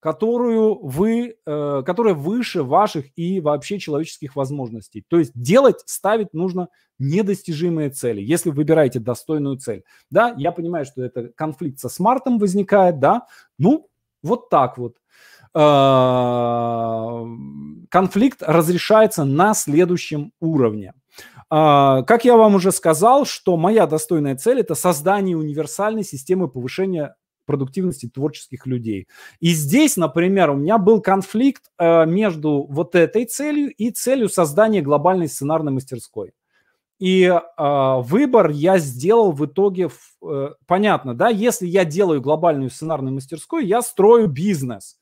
которую вы, э, которая выше ваших и вообще человеческих возможностей. То есть делать, ставить нужно недостижимые цели, если вы выбираете достойную цель. Да, я понимаю, что это конфликт со смартом возникает, да, ну, вот так вот. А, конфликт разрешается на следующем уровне. А, как я вам уже сказал, что моя достойная цель – это создание универсальной системы повышения продуктивности творческих людей. И здесь, например, у меня был конфликт э, между вот этой целью и целью создания глобальной сценарной мастерской. И э, выбор я сделал в итоге, э, понятно, да, если я делаю глобальную сценарную мастерскую, я строю бизнес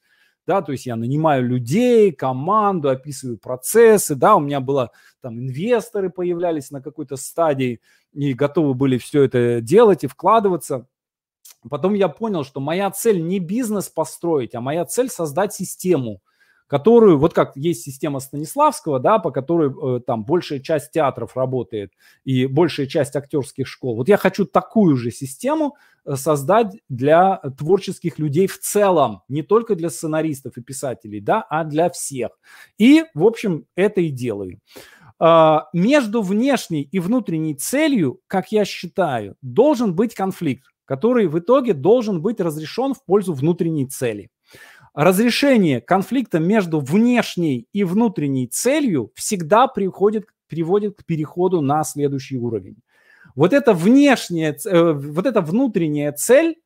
да, то есть я нанимаю людей, команду, описываю процессы, да, у меня было там инвесторы появлялись на какой-то стадии и готовы были все это делать и вкладываться. Потом я понял, что моя цель не бизнес построить, а моя цель создать систему – которую, вот как есть система Станиславского, да, по которой э, там большая часть театров работает и большая часть актерских школ. Вот я хочу такую же систему э, создать для творческих людей в целом, не только для сценаристов и писателей, да, а для всех. И, в общем, это и делаю. Uh, между внешней и внутренней целью, как я считаю, должен быть конфликт, который в итоге должен быть разрешен в пользу внутренней цели. Разрешение конфликта между внешней и внутренней целью всегда приходит, приводит к переходу на следующий уровень. Вот эта внешняя, э, вот эта внутренняя цель,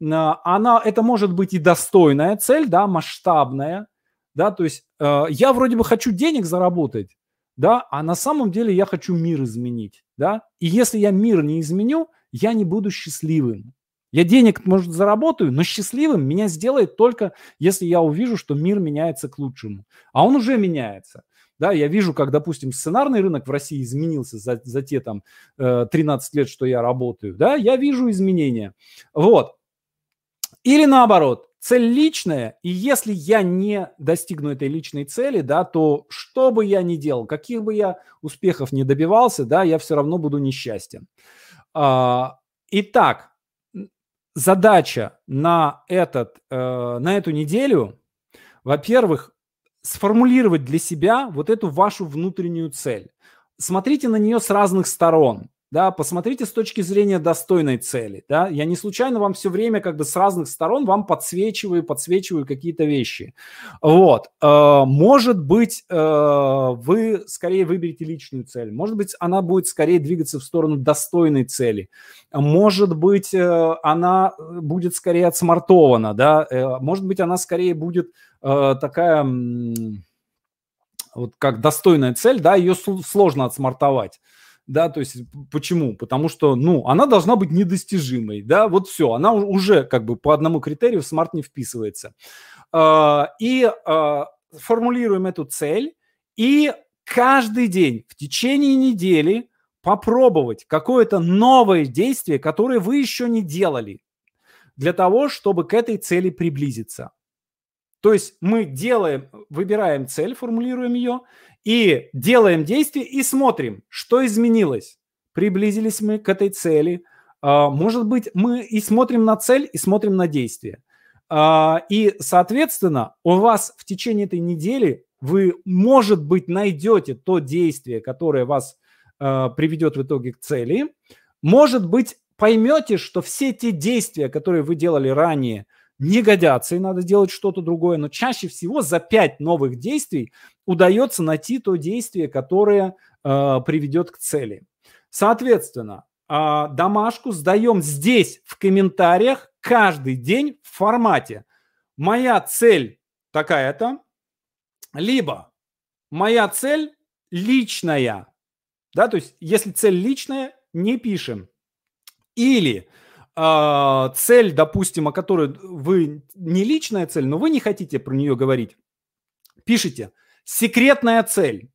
она, это может быть и достойная цель, да, масштабная, да, то есть э, я вроде бы хочу денег заработать, да, а на самом деле я хочу мир изменить, да, и если я мир не изменю, я не буду счастливым, я денег, может, заработаю, но счастливым меня сделает только, если я увижу, что мир меняется к лучшему. А он уже меняется. Да, я вижу, как, допустим, сценарный рынок в России изменился за, за те там 13 э, лет, что я работаю. Да, я вижу изменения. Вот. Или наоборот, цель личная, и если я не достигну этой личной цели, да, то что бы я ни делал, каких бы я успехов не добивался, да, я все равно буду несчастен. А, итак, задача на, этот, э, на эту неделю, во-первых, сформулировать для себя вот эту вашу внутреннюю цель. Смотрите на нее с разных сторон да, посмотрите с точки зрения достойной цели, да, я не случайно вам все время как бы с разных сторон вам подсвечиваю, подсвечиваю какие-то вещи, вот, э, может быть, э, вы скорее выберете личную цель, может быть, она будет скорее двигаться в сторону достойной цели, может быть, э, она будет скорее отсмартована, да, может быть, она скорее будет такая вот как достойная цель, да, ее сложно отсмартовать да, то есть почему? Потому что, ну, она должна быть недостижимой, да, вот все, она уже как бы по одному критерию в смарт не вписывается. А, и а, формулируем эту цель и каждый день в течение недели попробовать какое-то новое действие, которое вы еще не делали, для того, чтобы к этой цели приблизиться. То есть мы делаем, выбираем цель, формулируем ее, и делаем действие и смотрим, что изменилось. Приблизились мы к этой цели. А, может быть, мы и смотрим на цель, и смотрим на действие. А, и, соответственно, у вас в течение этой недели вы, может быть, найдете то действие, которое вас э, приведет в итоге к цели. Может быть, поймете, что все те действия, которые вы делали ранее, не годятся, и надо делать что-то другое. Но чаще всего за пять новых действий удается найти то действие, которое э, приведет к цели. Соответственно, э, домашку сдаем здесь в комментариях каждый день в формате «Моя цель такая-то», либо «Моя цель личная». Да, то есть если цель личная, не пишем. Или э, цель, допустим, о которой вы не личная цель, но вы не хотите про нее говорить, пишите секретная цель.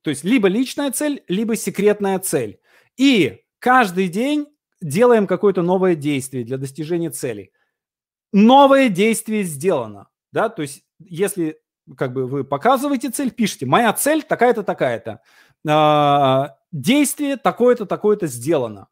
То есть либо личная цель, либо секретная цель. И каждый день делаем какое-то новое действие для достижения цели. Новое действие сделано. Да? То есть если как бы вы показываете цель, пишите, моя цель такая-то, такая-то. А, действие такое-то, такое-то сделано.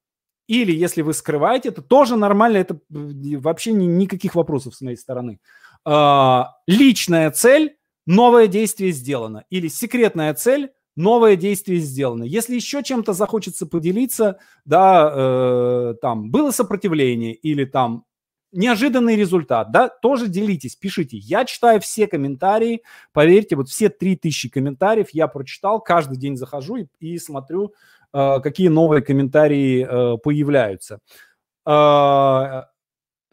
Или если вы скрываете, это тоже нормально, это э, вообще ни, никаких вопросов с моей стороны. Э, личная цель, новое действие сделано. Или секретная цель, новое действие сделано. Если еще чем-то захочется поделиться, да, э, там было сопротивление или там неожиданный результат, да, тоже делитесь, пишите. Я читаю все комментарии, поверьте, вот все 3000 комментариев я прочитал, каждый день захожу и, и смотрю, какие новые комментарии э, появляются. Э,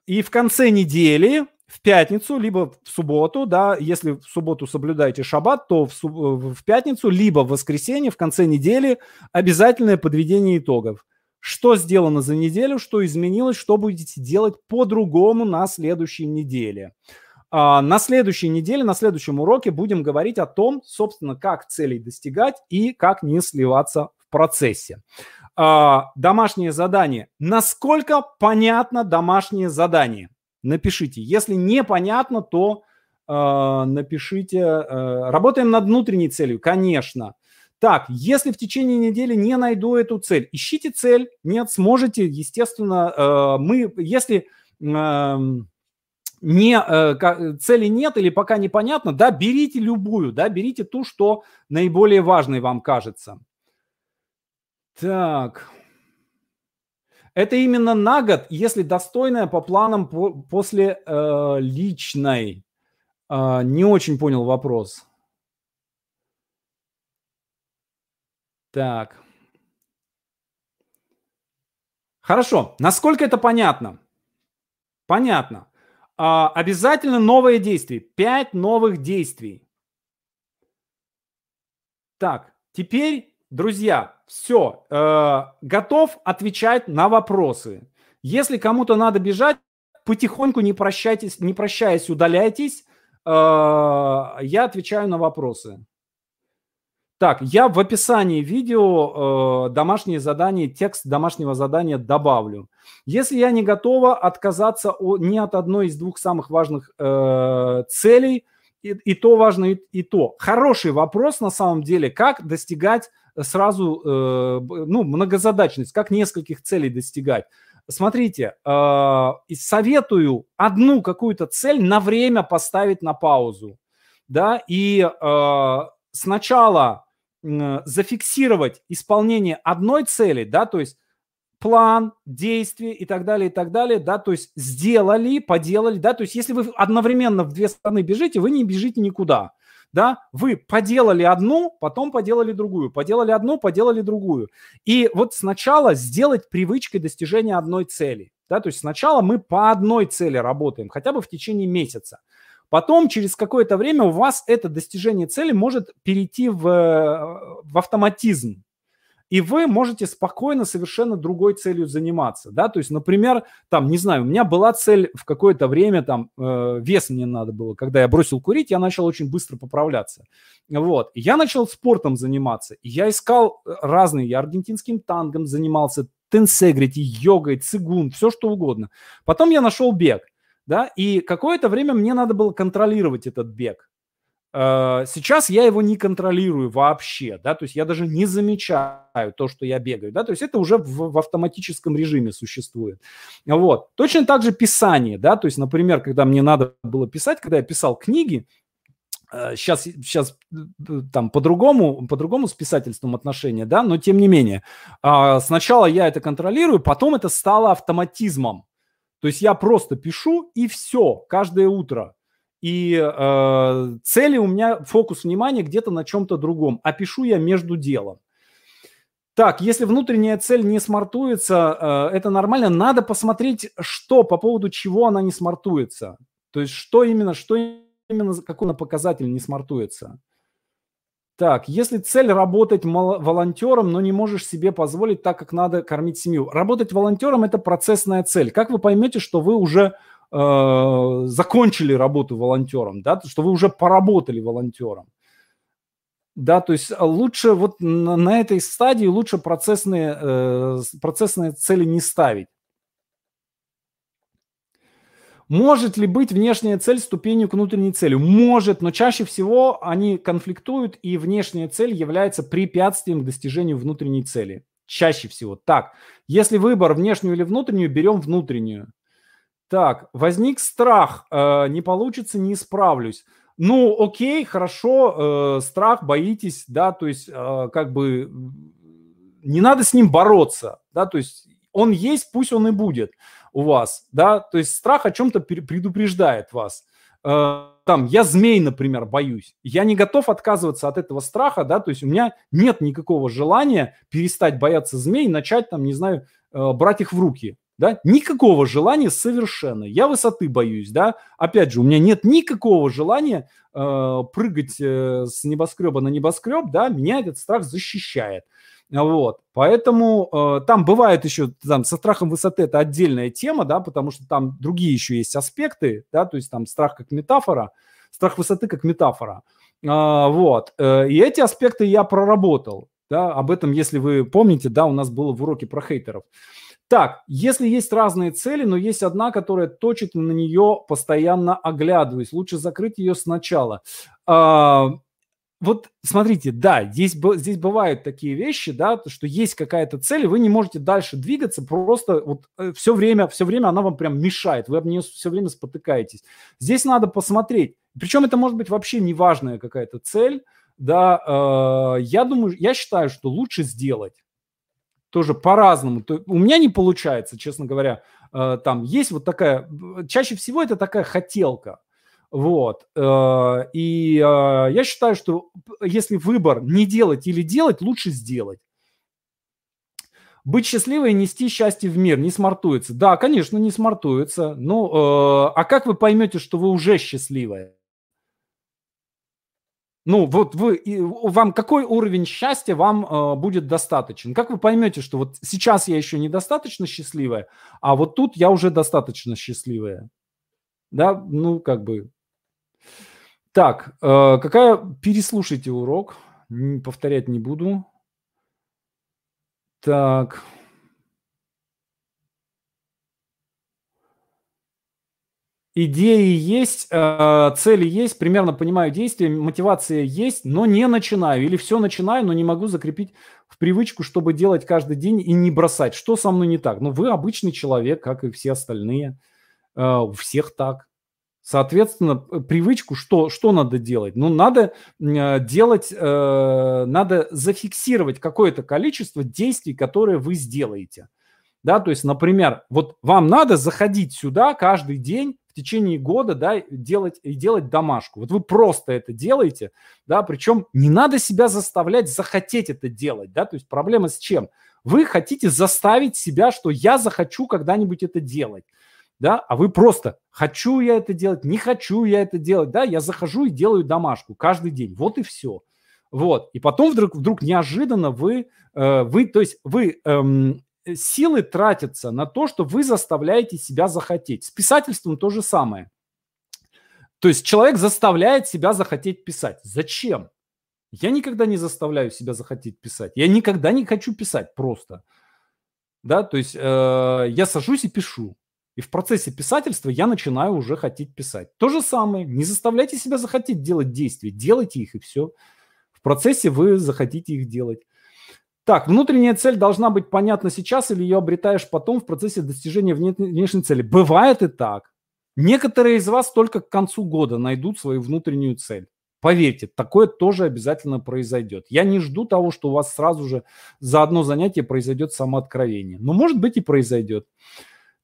и в конце недели, в пятницу, либо в субботу, да, если в субботу соблюдаете шаббат, то в, суб- в пятницу, либо в воскресенье, в конце недели обязательное подведение итогов. Что сделано за неделю, что изменилось, что будете делать по-другому на следующей неделе. А, на следующей неделе, на следующем уроке будем говорить о том, собственно, как целей достигать и как не сливаться процессе. А, домашнее задание. Насколько понятно домашнее задание? Напишите. Если непонятно, то э, напишите. Э, работаем над внутренней целью, конечно. Так, если в течение недели не найду эту цель, ищите цель. Нет, сможете, естественно. Мы, если не, цели нет или пока непонятно, да, берите любую, да, берите ту, что наиболее важной вам кажется. Так. Это именно на год, если достойная по планам по, после э, личной. Э, не очень понял вопрос. Так. Хорошо. Насколько это понятно? Понятно. А, обязательно новые действия. Пять новых действий. Так, теперь друзья, все, э, готов отвечать на вопросы. Если кому-то надо бежать, потихоньку не прощайтесь, не прощаясь, удаляйтесь. Э, я отвечаю на вопросы. Так, я в описании видео э, домашнее задание, текст домашнего задания добавлю. Если я не готова отказаться о, ни от одной из двух самых важных э, целей, и, и то важно, и, и то. Хороший вопрос на самом деле, как достигать сразу, э, ну, многозадачность, как нескольких целей достигать. Смотрите, э, советую одну какую-то цель на время поставить на паузу, да, и э, сначала зафиксировать исполнение одной цели, да, то есть план, действие и так далее, и так далее, да, то есть сделали, поделали, да, то есть если вы одновременно в две стороны бежите, вы не бежите никуда, да, вы поделали одну, потом поделали другую, поделали одну, поделали другую. И вот сначала сделать привычкой достижения одной цели, да, то есть сначала мы по одной цели работаем, хотя бы в течение месяца. Потом, через какое-то время у вас это достижение цели может перейти в, в автоматизм, и вы можете спокойно совершенно другой целью заниматься, да, то есть, например, там, не знаю, у меня была цель в какое-то время, там, э, вес мне надо было, когда я бросил курить, я начал очень быстро поправляться, вот, я начал спортом заниматься, я искал э, разные, я аргентинским тангом занимался, тенсегрити, йогой, цигун, все что угодно. Потом я нашел бег, да, и какое-то время мне надо было контролировать этот бег, сейчас я его не контролирую вообще, да, то есть я даже не замечаю то, что я бегаю, да, то есть это уже в, в автоматическом режиме существует. Вот. Точно так же писание, да, то есть, например, когда мне надо было писать, когда я писал книги, сейчас, сейчас там по-другому, по-другому с писательством отношения, да, но тем не менее. А, сначала я это контролирую, потом это стало автоматизмом. То есть я просто пишу и все, каждое утро. И э, цели у меня, фокус внимания где-то на чем-то другом, а пишу я между делом. Так, если внутренняя цель не смартуется, э, это нормально. Надо посмотреть, что по поводу чего она не смартуется. То есть что именно, что именно, какой показатель не смартуется. Так, если цель работать волонтером, но не можешь себе позволить так, как надо кормить семью. Работать волонтером – это процессная цель. Как вы поймете, что вы уже э, закончили работу волонтером, да, что вы уже поработали волонтером? Да, то есть лучше вот на, на этой стадии лучше процессные, э, процессные цели не ставить. Может ли быть внешняя цель ступенью к внутренней цели? Может, но чаще всего они конфликтуют, и внешняя цель является препятствием к достижению внутренней цели. Чаще всего. Так, если выбор внешнюю или внутреннюю, берем внутреннюю. Так, возник страх, э, не получится, не справлюсь. Ну, окей, хорошо, э, страх, боитесь, да, то есть э, как бы не надо с ним бороться, да, то есть он есть, пусть он и будет у вас, да, то есть страх о чем-то предупреждает вас. Э, там, я змей, например, боюсь. Я не готов отказываться от этого страха, да, то есть у меня нет никакого желания перестать бояться змей, начать там, не знаю, э, брать их в руки, да, никакого желания совершенно. Я высоты боюсь, да, опять же, у меня нет никакого желания э, прыгать э, с небоскреба на небоскреб, да, меня этот страх защищает. Вот, поэтому э, там бывает еще, там, со страхом высоты это отдельная тема, да, потому что там другие еще есть аспекты, да, то есть там страх как метафора, страх высоты как метафора, э, вот, э, и эти аспекты я проработал, да, об этом, если вы помните, да, у нас было в уроке про хейтеров. Так, если есть разные цели, но есть одна, которая точит на нее постоянно оглядываясь, лучше закрыть ее сначала. А, вот смотрите, да, здесь, здесь бывают такие вещи, да, что есть какая-то цель, и вы не можете дальше двигаться, просто вот все э, время, все время она вам прям мешает, вы об нее все время спотыкаетесь. Здесь надо посмотреть, причем это может быть вообще неважная какая-то цель, да, э, я думаю, я считаю, что лучше сделать тоже по-разному. У меня не получается, честно говоря, э, там есть вот такая, чаще всего это такая хотелка, вот. Э, и э, я считаю, что если выбор не делать или делать, лучше сделать. Быть счастливой и нести счастье в мир не смартуется. Да, конечно, не смартуется. Ну, а как вы поймете, что вы уже счастливая? Ну, вот вы, вам какой уровень счастья вам э, будет достаточен? Как вы поймете, что вот сейчас я еще недостаточно счастливая, а вот тут я уже достаточно счастливая? Да, ну, как бы, так, э, какая... Переслушайте урок. Повторять не буду. Так. Идеи есть, э, цели есть, примерно понимаю действия, мотивация есть, но не начинаю. Или все начинаю, но не могу закрепить в привычку, чтобы делать каждый день и не бросать. Что со мной не так? Ну, вы обычный человек, как и все остальные. Э, у всех так. Соответственно, привычку, что, что надо делать? Ну, надо э, делать, надо зафиксировать какое-то количество действий, которые вы сделаете. Да, то есть, например, вот вам надо заходить сюда каждый день течение года, да, делать, и делать домашку. Вот вы просто это делаете, да, причем не надо себя заставлять захотеть это делать, да, то есть проблема с чем? Вы хотите заставить себя, что я захочу когда-нибудь это делать да, а вы просто хочу я это делать, не хочу я это делать, да, я захожу и делаю домашку каждый день, вот и все. Вот, и потом вдруг, вдруг неожиданно вы, э, вы, то есть вы эм, силы тратятся на то, что вы заставляете себя захотеть. С писательством то же самое. То есть человек заставляет себя захотеть писать. Зачем? Я никогда не заставляю себя захотеть писать. Я никогда не хочу писать просто. Да, то есть э, я сажусь и пишу. И в процессе писательства я начинаю уже хотеть писать. То же самое. Не заставляйте себя захотеть делать действия. Делайте их и все. В процессе вы захотите их делать. Так, внутренняя цель должна быть понятна сейчас или ее обретаешь потом в процессе достижения внешней цели. Бывает и так. Некоторые из вас только к концу года найдут свою внутреннюю цель. Поверьте, такое тоже обязательно произойдет. Я не жду того, что у вас сразу же за одно занятие произойдет самооткровение. Но может быть и произойдет.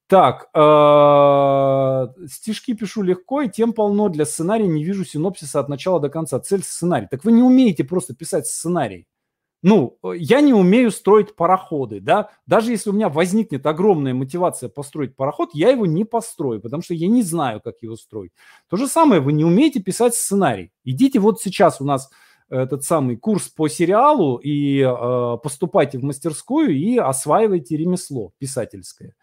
Так, э, стишки пишу легко, и тем полно для сценария не вижу синопсиса от начала до конца. Цель сценарий. Так вы не умеете просто писать сценарий. Ну, я не умею строить пароходы, да. Даже если у меня возникнет огромная мотивация построить пароход, я его не построю, потому что я не знаю, как его строить. То же самое, вы не умеете писать сценарий. Идите вот сейчас у нас этот самый курс по сериалу и э, поступайте в мастерскую и осваивайте ремесло писательское.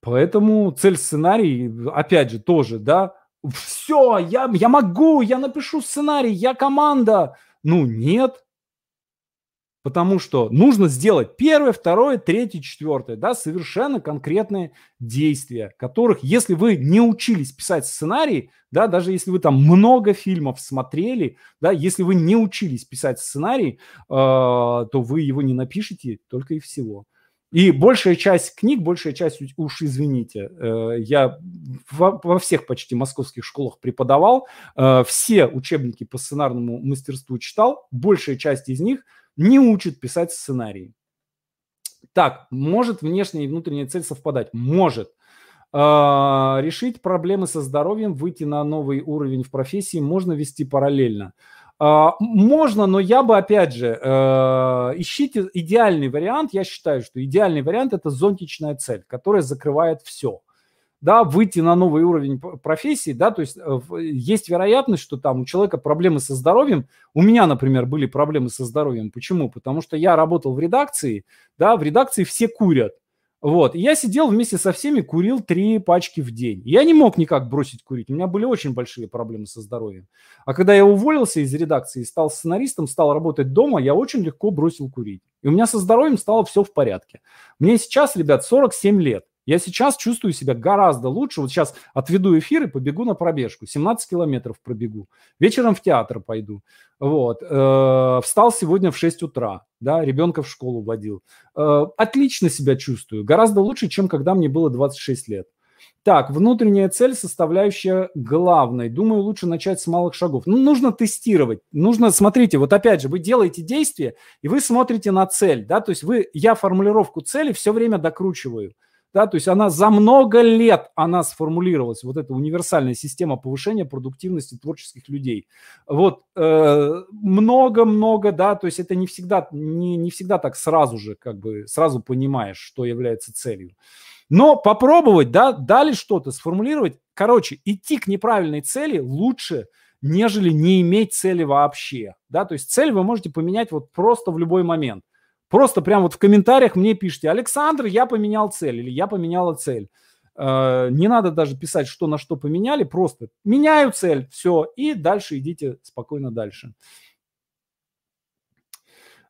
Поэтому цель сценарий, опять же, тоже, да, все, я, я могу, я напишу сценарий, я команда. Ну, нет. Потому что нужно сделать первое, второе, третье, четвертое, да, совершенно конкретные действия, которых, если вы не учились писать сценарий, да, даже если вы там много фильмов смотрели, да, если вы не учились писать сценарий, э, то вы его не напишете только и всего. И большая часть книг, большая часть, уж извините, э, я во, во всех почти московских школах преподавал, э, все учебники по сценарному мастерству читал, большая часть из них не учит писать сценарии. Так, может внешняя и внутренняя цель совпадать? Может. Э, решить проблемы со здоровьем, выйти на новый уровень в профессии можно вести параллельно. А, можно, но я бы, опять же, э, ищите идеальный вариант. Я считаю, что идеальный вариант – это зонтичная цель, которая закрывает все. Да, выйти на новый уровень профессии, да, то есть э, есть вероятность, что там у человека проблемы со здоровьем. У меня, например, были проблемы со здоровьем. Почему? Потому что я работал в редакции, да, в редакции все курят. Вот. И я сидел вместе со всеми, курил три пачки в день. Я не мог никак бросить курить. У меня были очень большие проблемы со здоровьем. А когда я уволился из редакции стал сценаристом, стал работать дома, я очень легко бросил курить. И у меня со здоровьем стало все в порядке. Мне сейчас, ребят, 47 лет. Я сейчас чувствую себя гораздо лучше. Вот сейчас отведу эфир и побегу на пробежку. 17 километров пробегу. Вечером в театр пойду. Вот. Э, встал сегодня в 6 утра. Да, ребенка в школу водил. Э, отлично себя чувствую. Гораздо лучше, чем когда мне было 26 лет. Так, внутренняя цель, составляющая главной. Думаю, лучше начать с малых шагов. Ну, нужно тестировать. Нужно, смотрите, вот опять же, вы делаете действие, и вы смотрите на цель, да, то есть вы, я формулировку цели все время докручиваю да, то есть она за много лет она сформулировалась, вот эта универсальная система повышения продуктивности творческих людей. Вот э, много-много, да, то есть это не всегда, не, не всегда так сразу же, как бы, сразу понимаешь, что является целью. Но попробовать, да, дали что-то, сформулировать, короче, идти к неправильной цели лучше, нежели не иметь цели вообще, да, то есть цель вы можете поменять вот просто в любой момент. Просто прямо вот в комментариях мне пишите, Александр, я поменял цель или я поменяла цель. Э, не надо даже писать, что на что поменяли, просто меняю цель, все, и дальше идите спокойно дальше.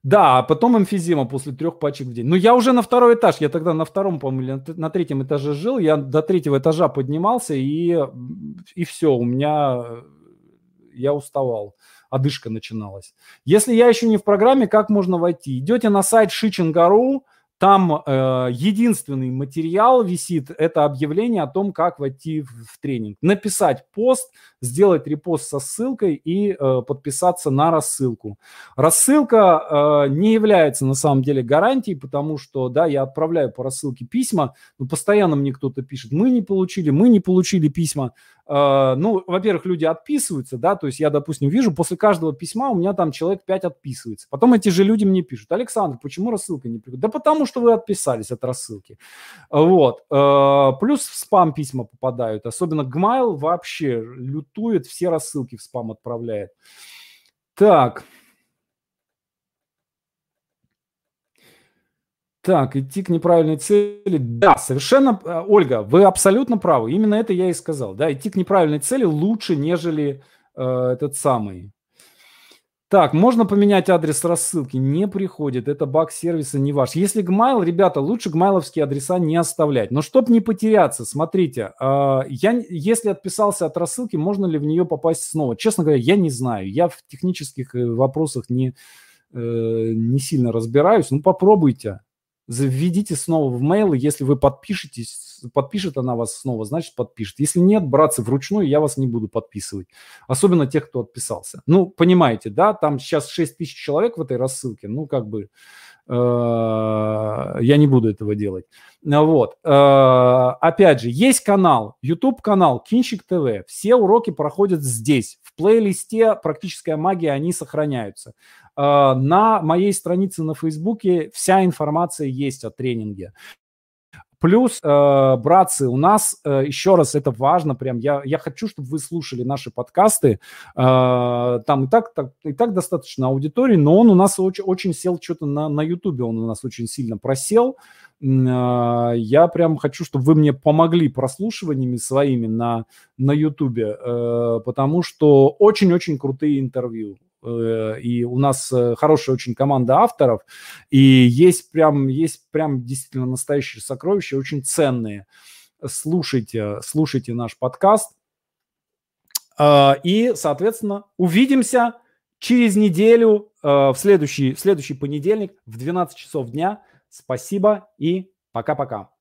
Да, а потом эмфизема после трех пачек в день. Ну, я уже на второй этаж, я тогда на втором, по-моему, на третьем этаже жил, я до третьего этажа поднимался, и, и все, у меня, я уставал одышка начиналась. Если я еще не в программе, как можно войти? Идете на сайт Shiching.ru, там э, единственный материал висит, это объявление о том, как войти в, в тренинг. Написать пост, сделать репост со ссылкой и э, подписаться на рассылку. Рассылка э, не является на самом деле гарантией, потому что, да, я отправляю по рассылке письма, но постоянно мне кто-то пишет, мы не получили, мы не получили письма. Э, ну, во-первых, люди отписываются, да, то есть я, допустим, вижу, после каждого письма у меня там человек 5 отписывается. Потом эти же люди мне пишут, Александр, почему рассылка не приходит? Да потому что вы отписались от рассылки. Вот. Э, плюс в спам письма попадают, особенно Gmail вообще лют диктует, все рассылки в спам отправляет. Так. Так, идти к неправильной цели. Да, совершенно, э, Ольга, вы абсолютно правы. Именно это я и сказал. Да, идти к неправильной цели лучше, нежели э, этот самый так, можно поменять адрес рассылки? Не приходит. Это баг сервиса не ваш. Если Gmail, ребята, лучше гмайловские адреса не оставлять. Но чтобы не потеряться, смотрите, э, я, если отписался от рассылки, можно ли в нее попасть снова? Честно говоря, я не знаю. Я в технических э, вопросах не, э, не сильно разбираюсь. Ну, попробуйте. Введите снова в mail, если вы подпишетесь, подпишет она вас снова, значит подпишет. Если нет, братцы, вручную я вас не буду подписывать. Особенно тех, кто отписался. Ну, понимаете, да, там сейчас 6 тысяч человек в этой рассылке, ну, как бы, Э, я не буду этого делать. Вот. Э, опять же, есть канал, YouTube канал Кинчик ТВ. Все уроки проходят здесь. В плейлисте «Практическая магия» они сохраняются. Э, на моей странице на Фейсбуке вся информация есть о тренинге. Плюс, э, братцы, у нас, э, еще раз, это важно, прям, я, я хочу, чтобы вы слушали наши подкасты, э, там и так, так, и так достаточно аудитории, но он у нас очень, очень сел что-то на, на Ютубе, он у нас очень сильно просел, э, я прям хочу, чтобы вы мне помогли прослушиваниями своими на, на Ютубе, э, потому что очень-очень крутые интервью. Э, и у нас э, хорошая очень команда авторов, и есть прям, есть прям действительно настоящие сокровища, очень ценные. Слушайте, слушайте наш подкаст. Э, и, соответственно, увидимся через неделю в следующий, в следующий понедельник в 12 часов дня. Спасибо и пока-пока.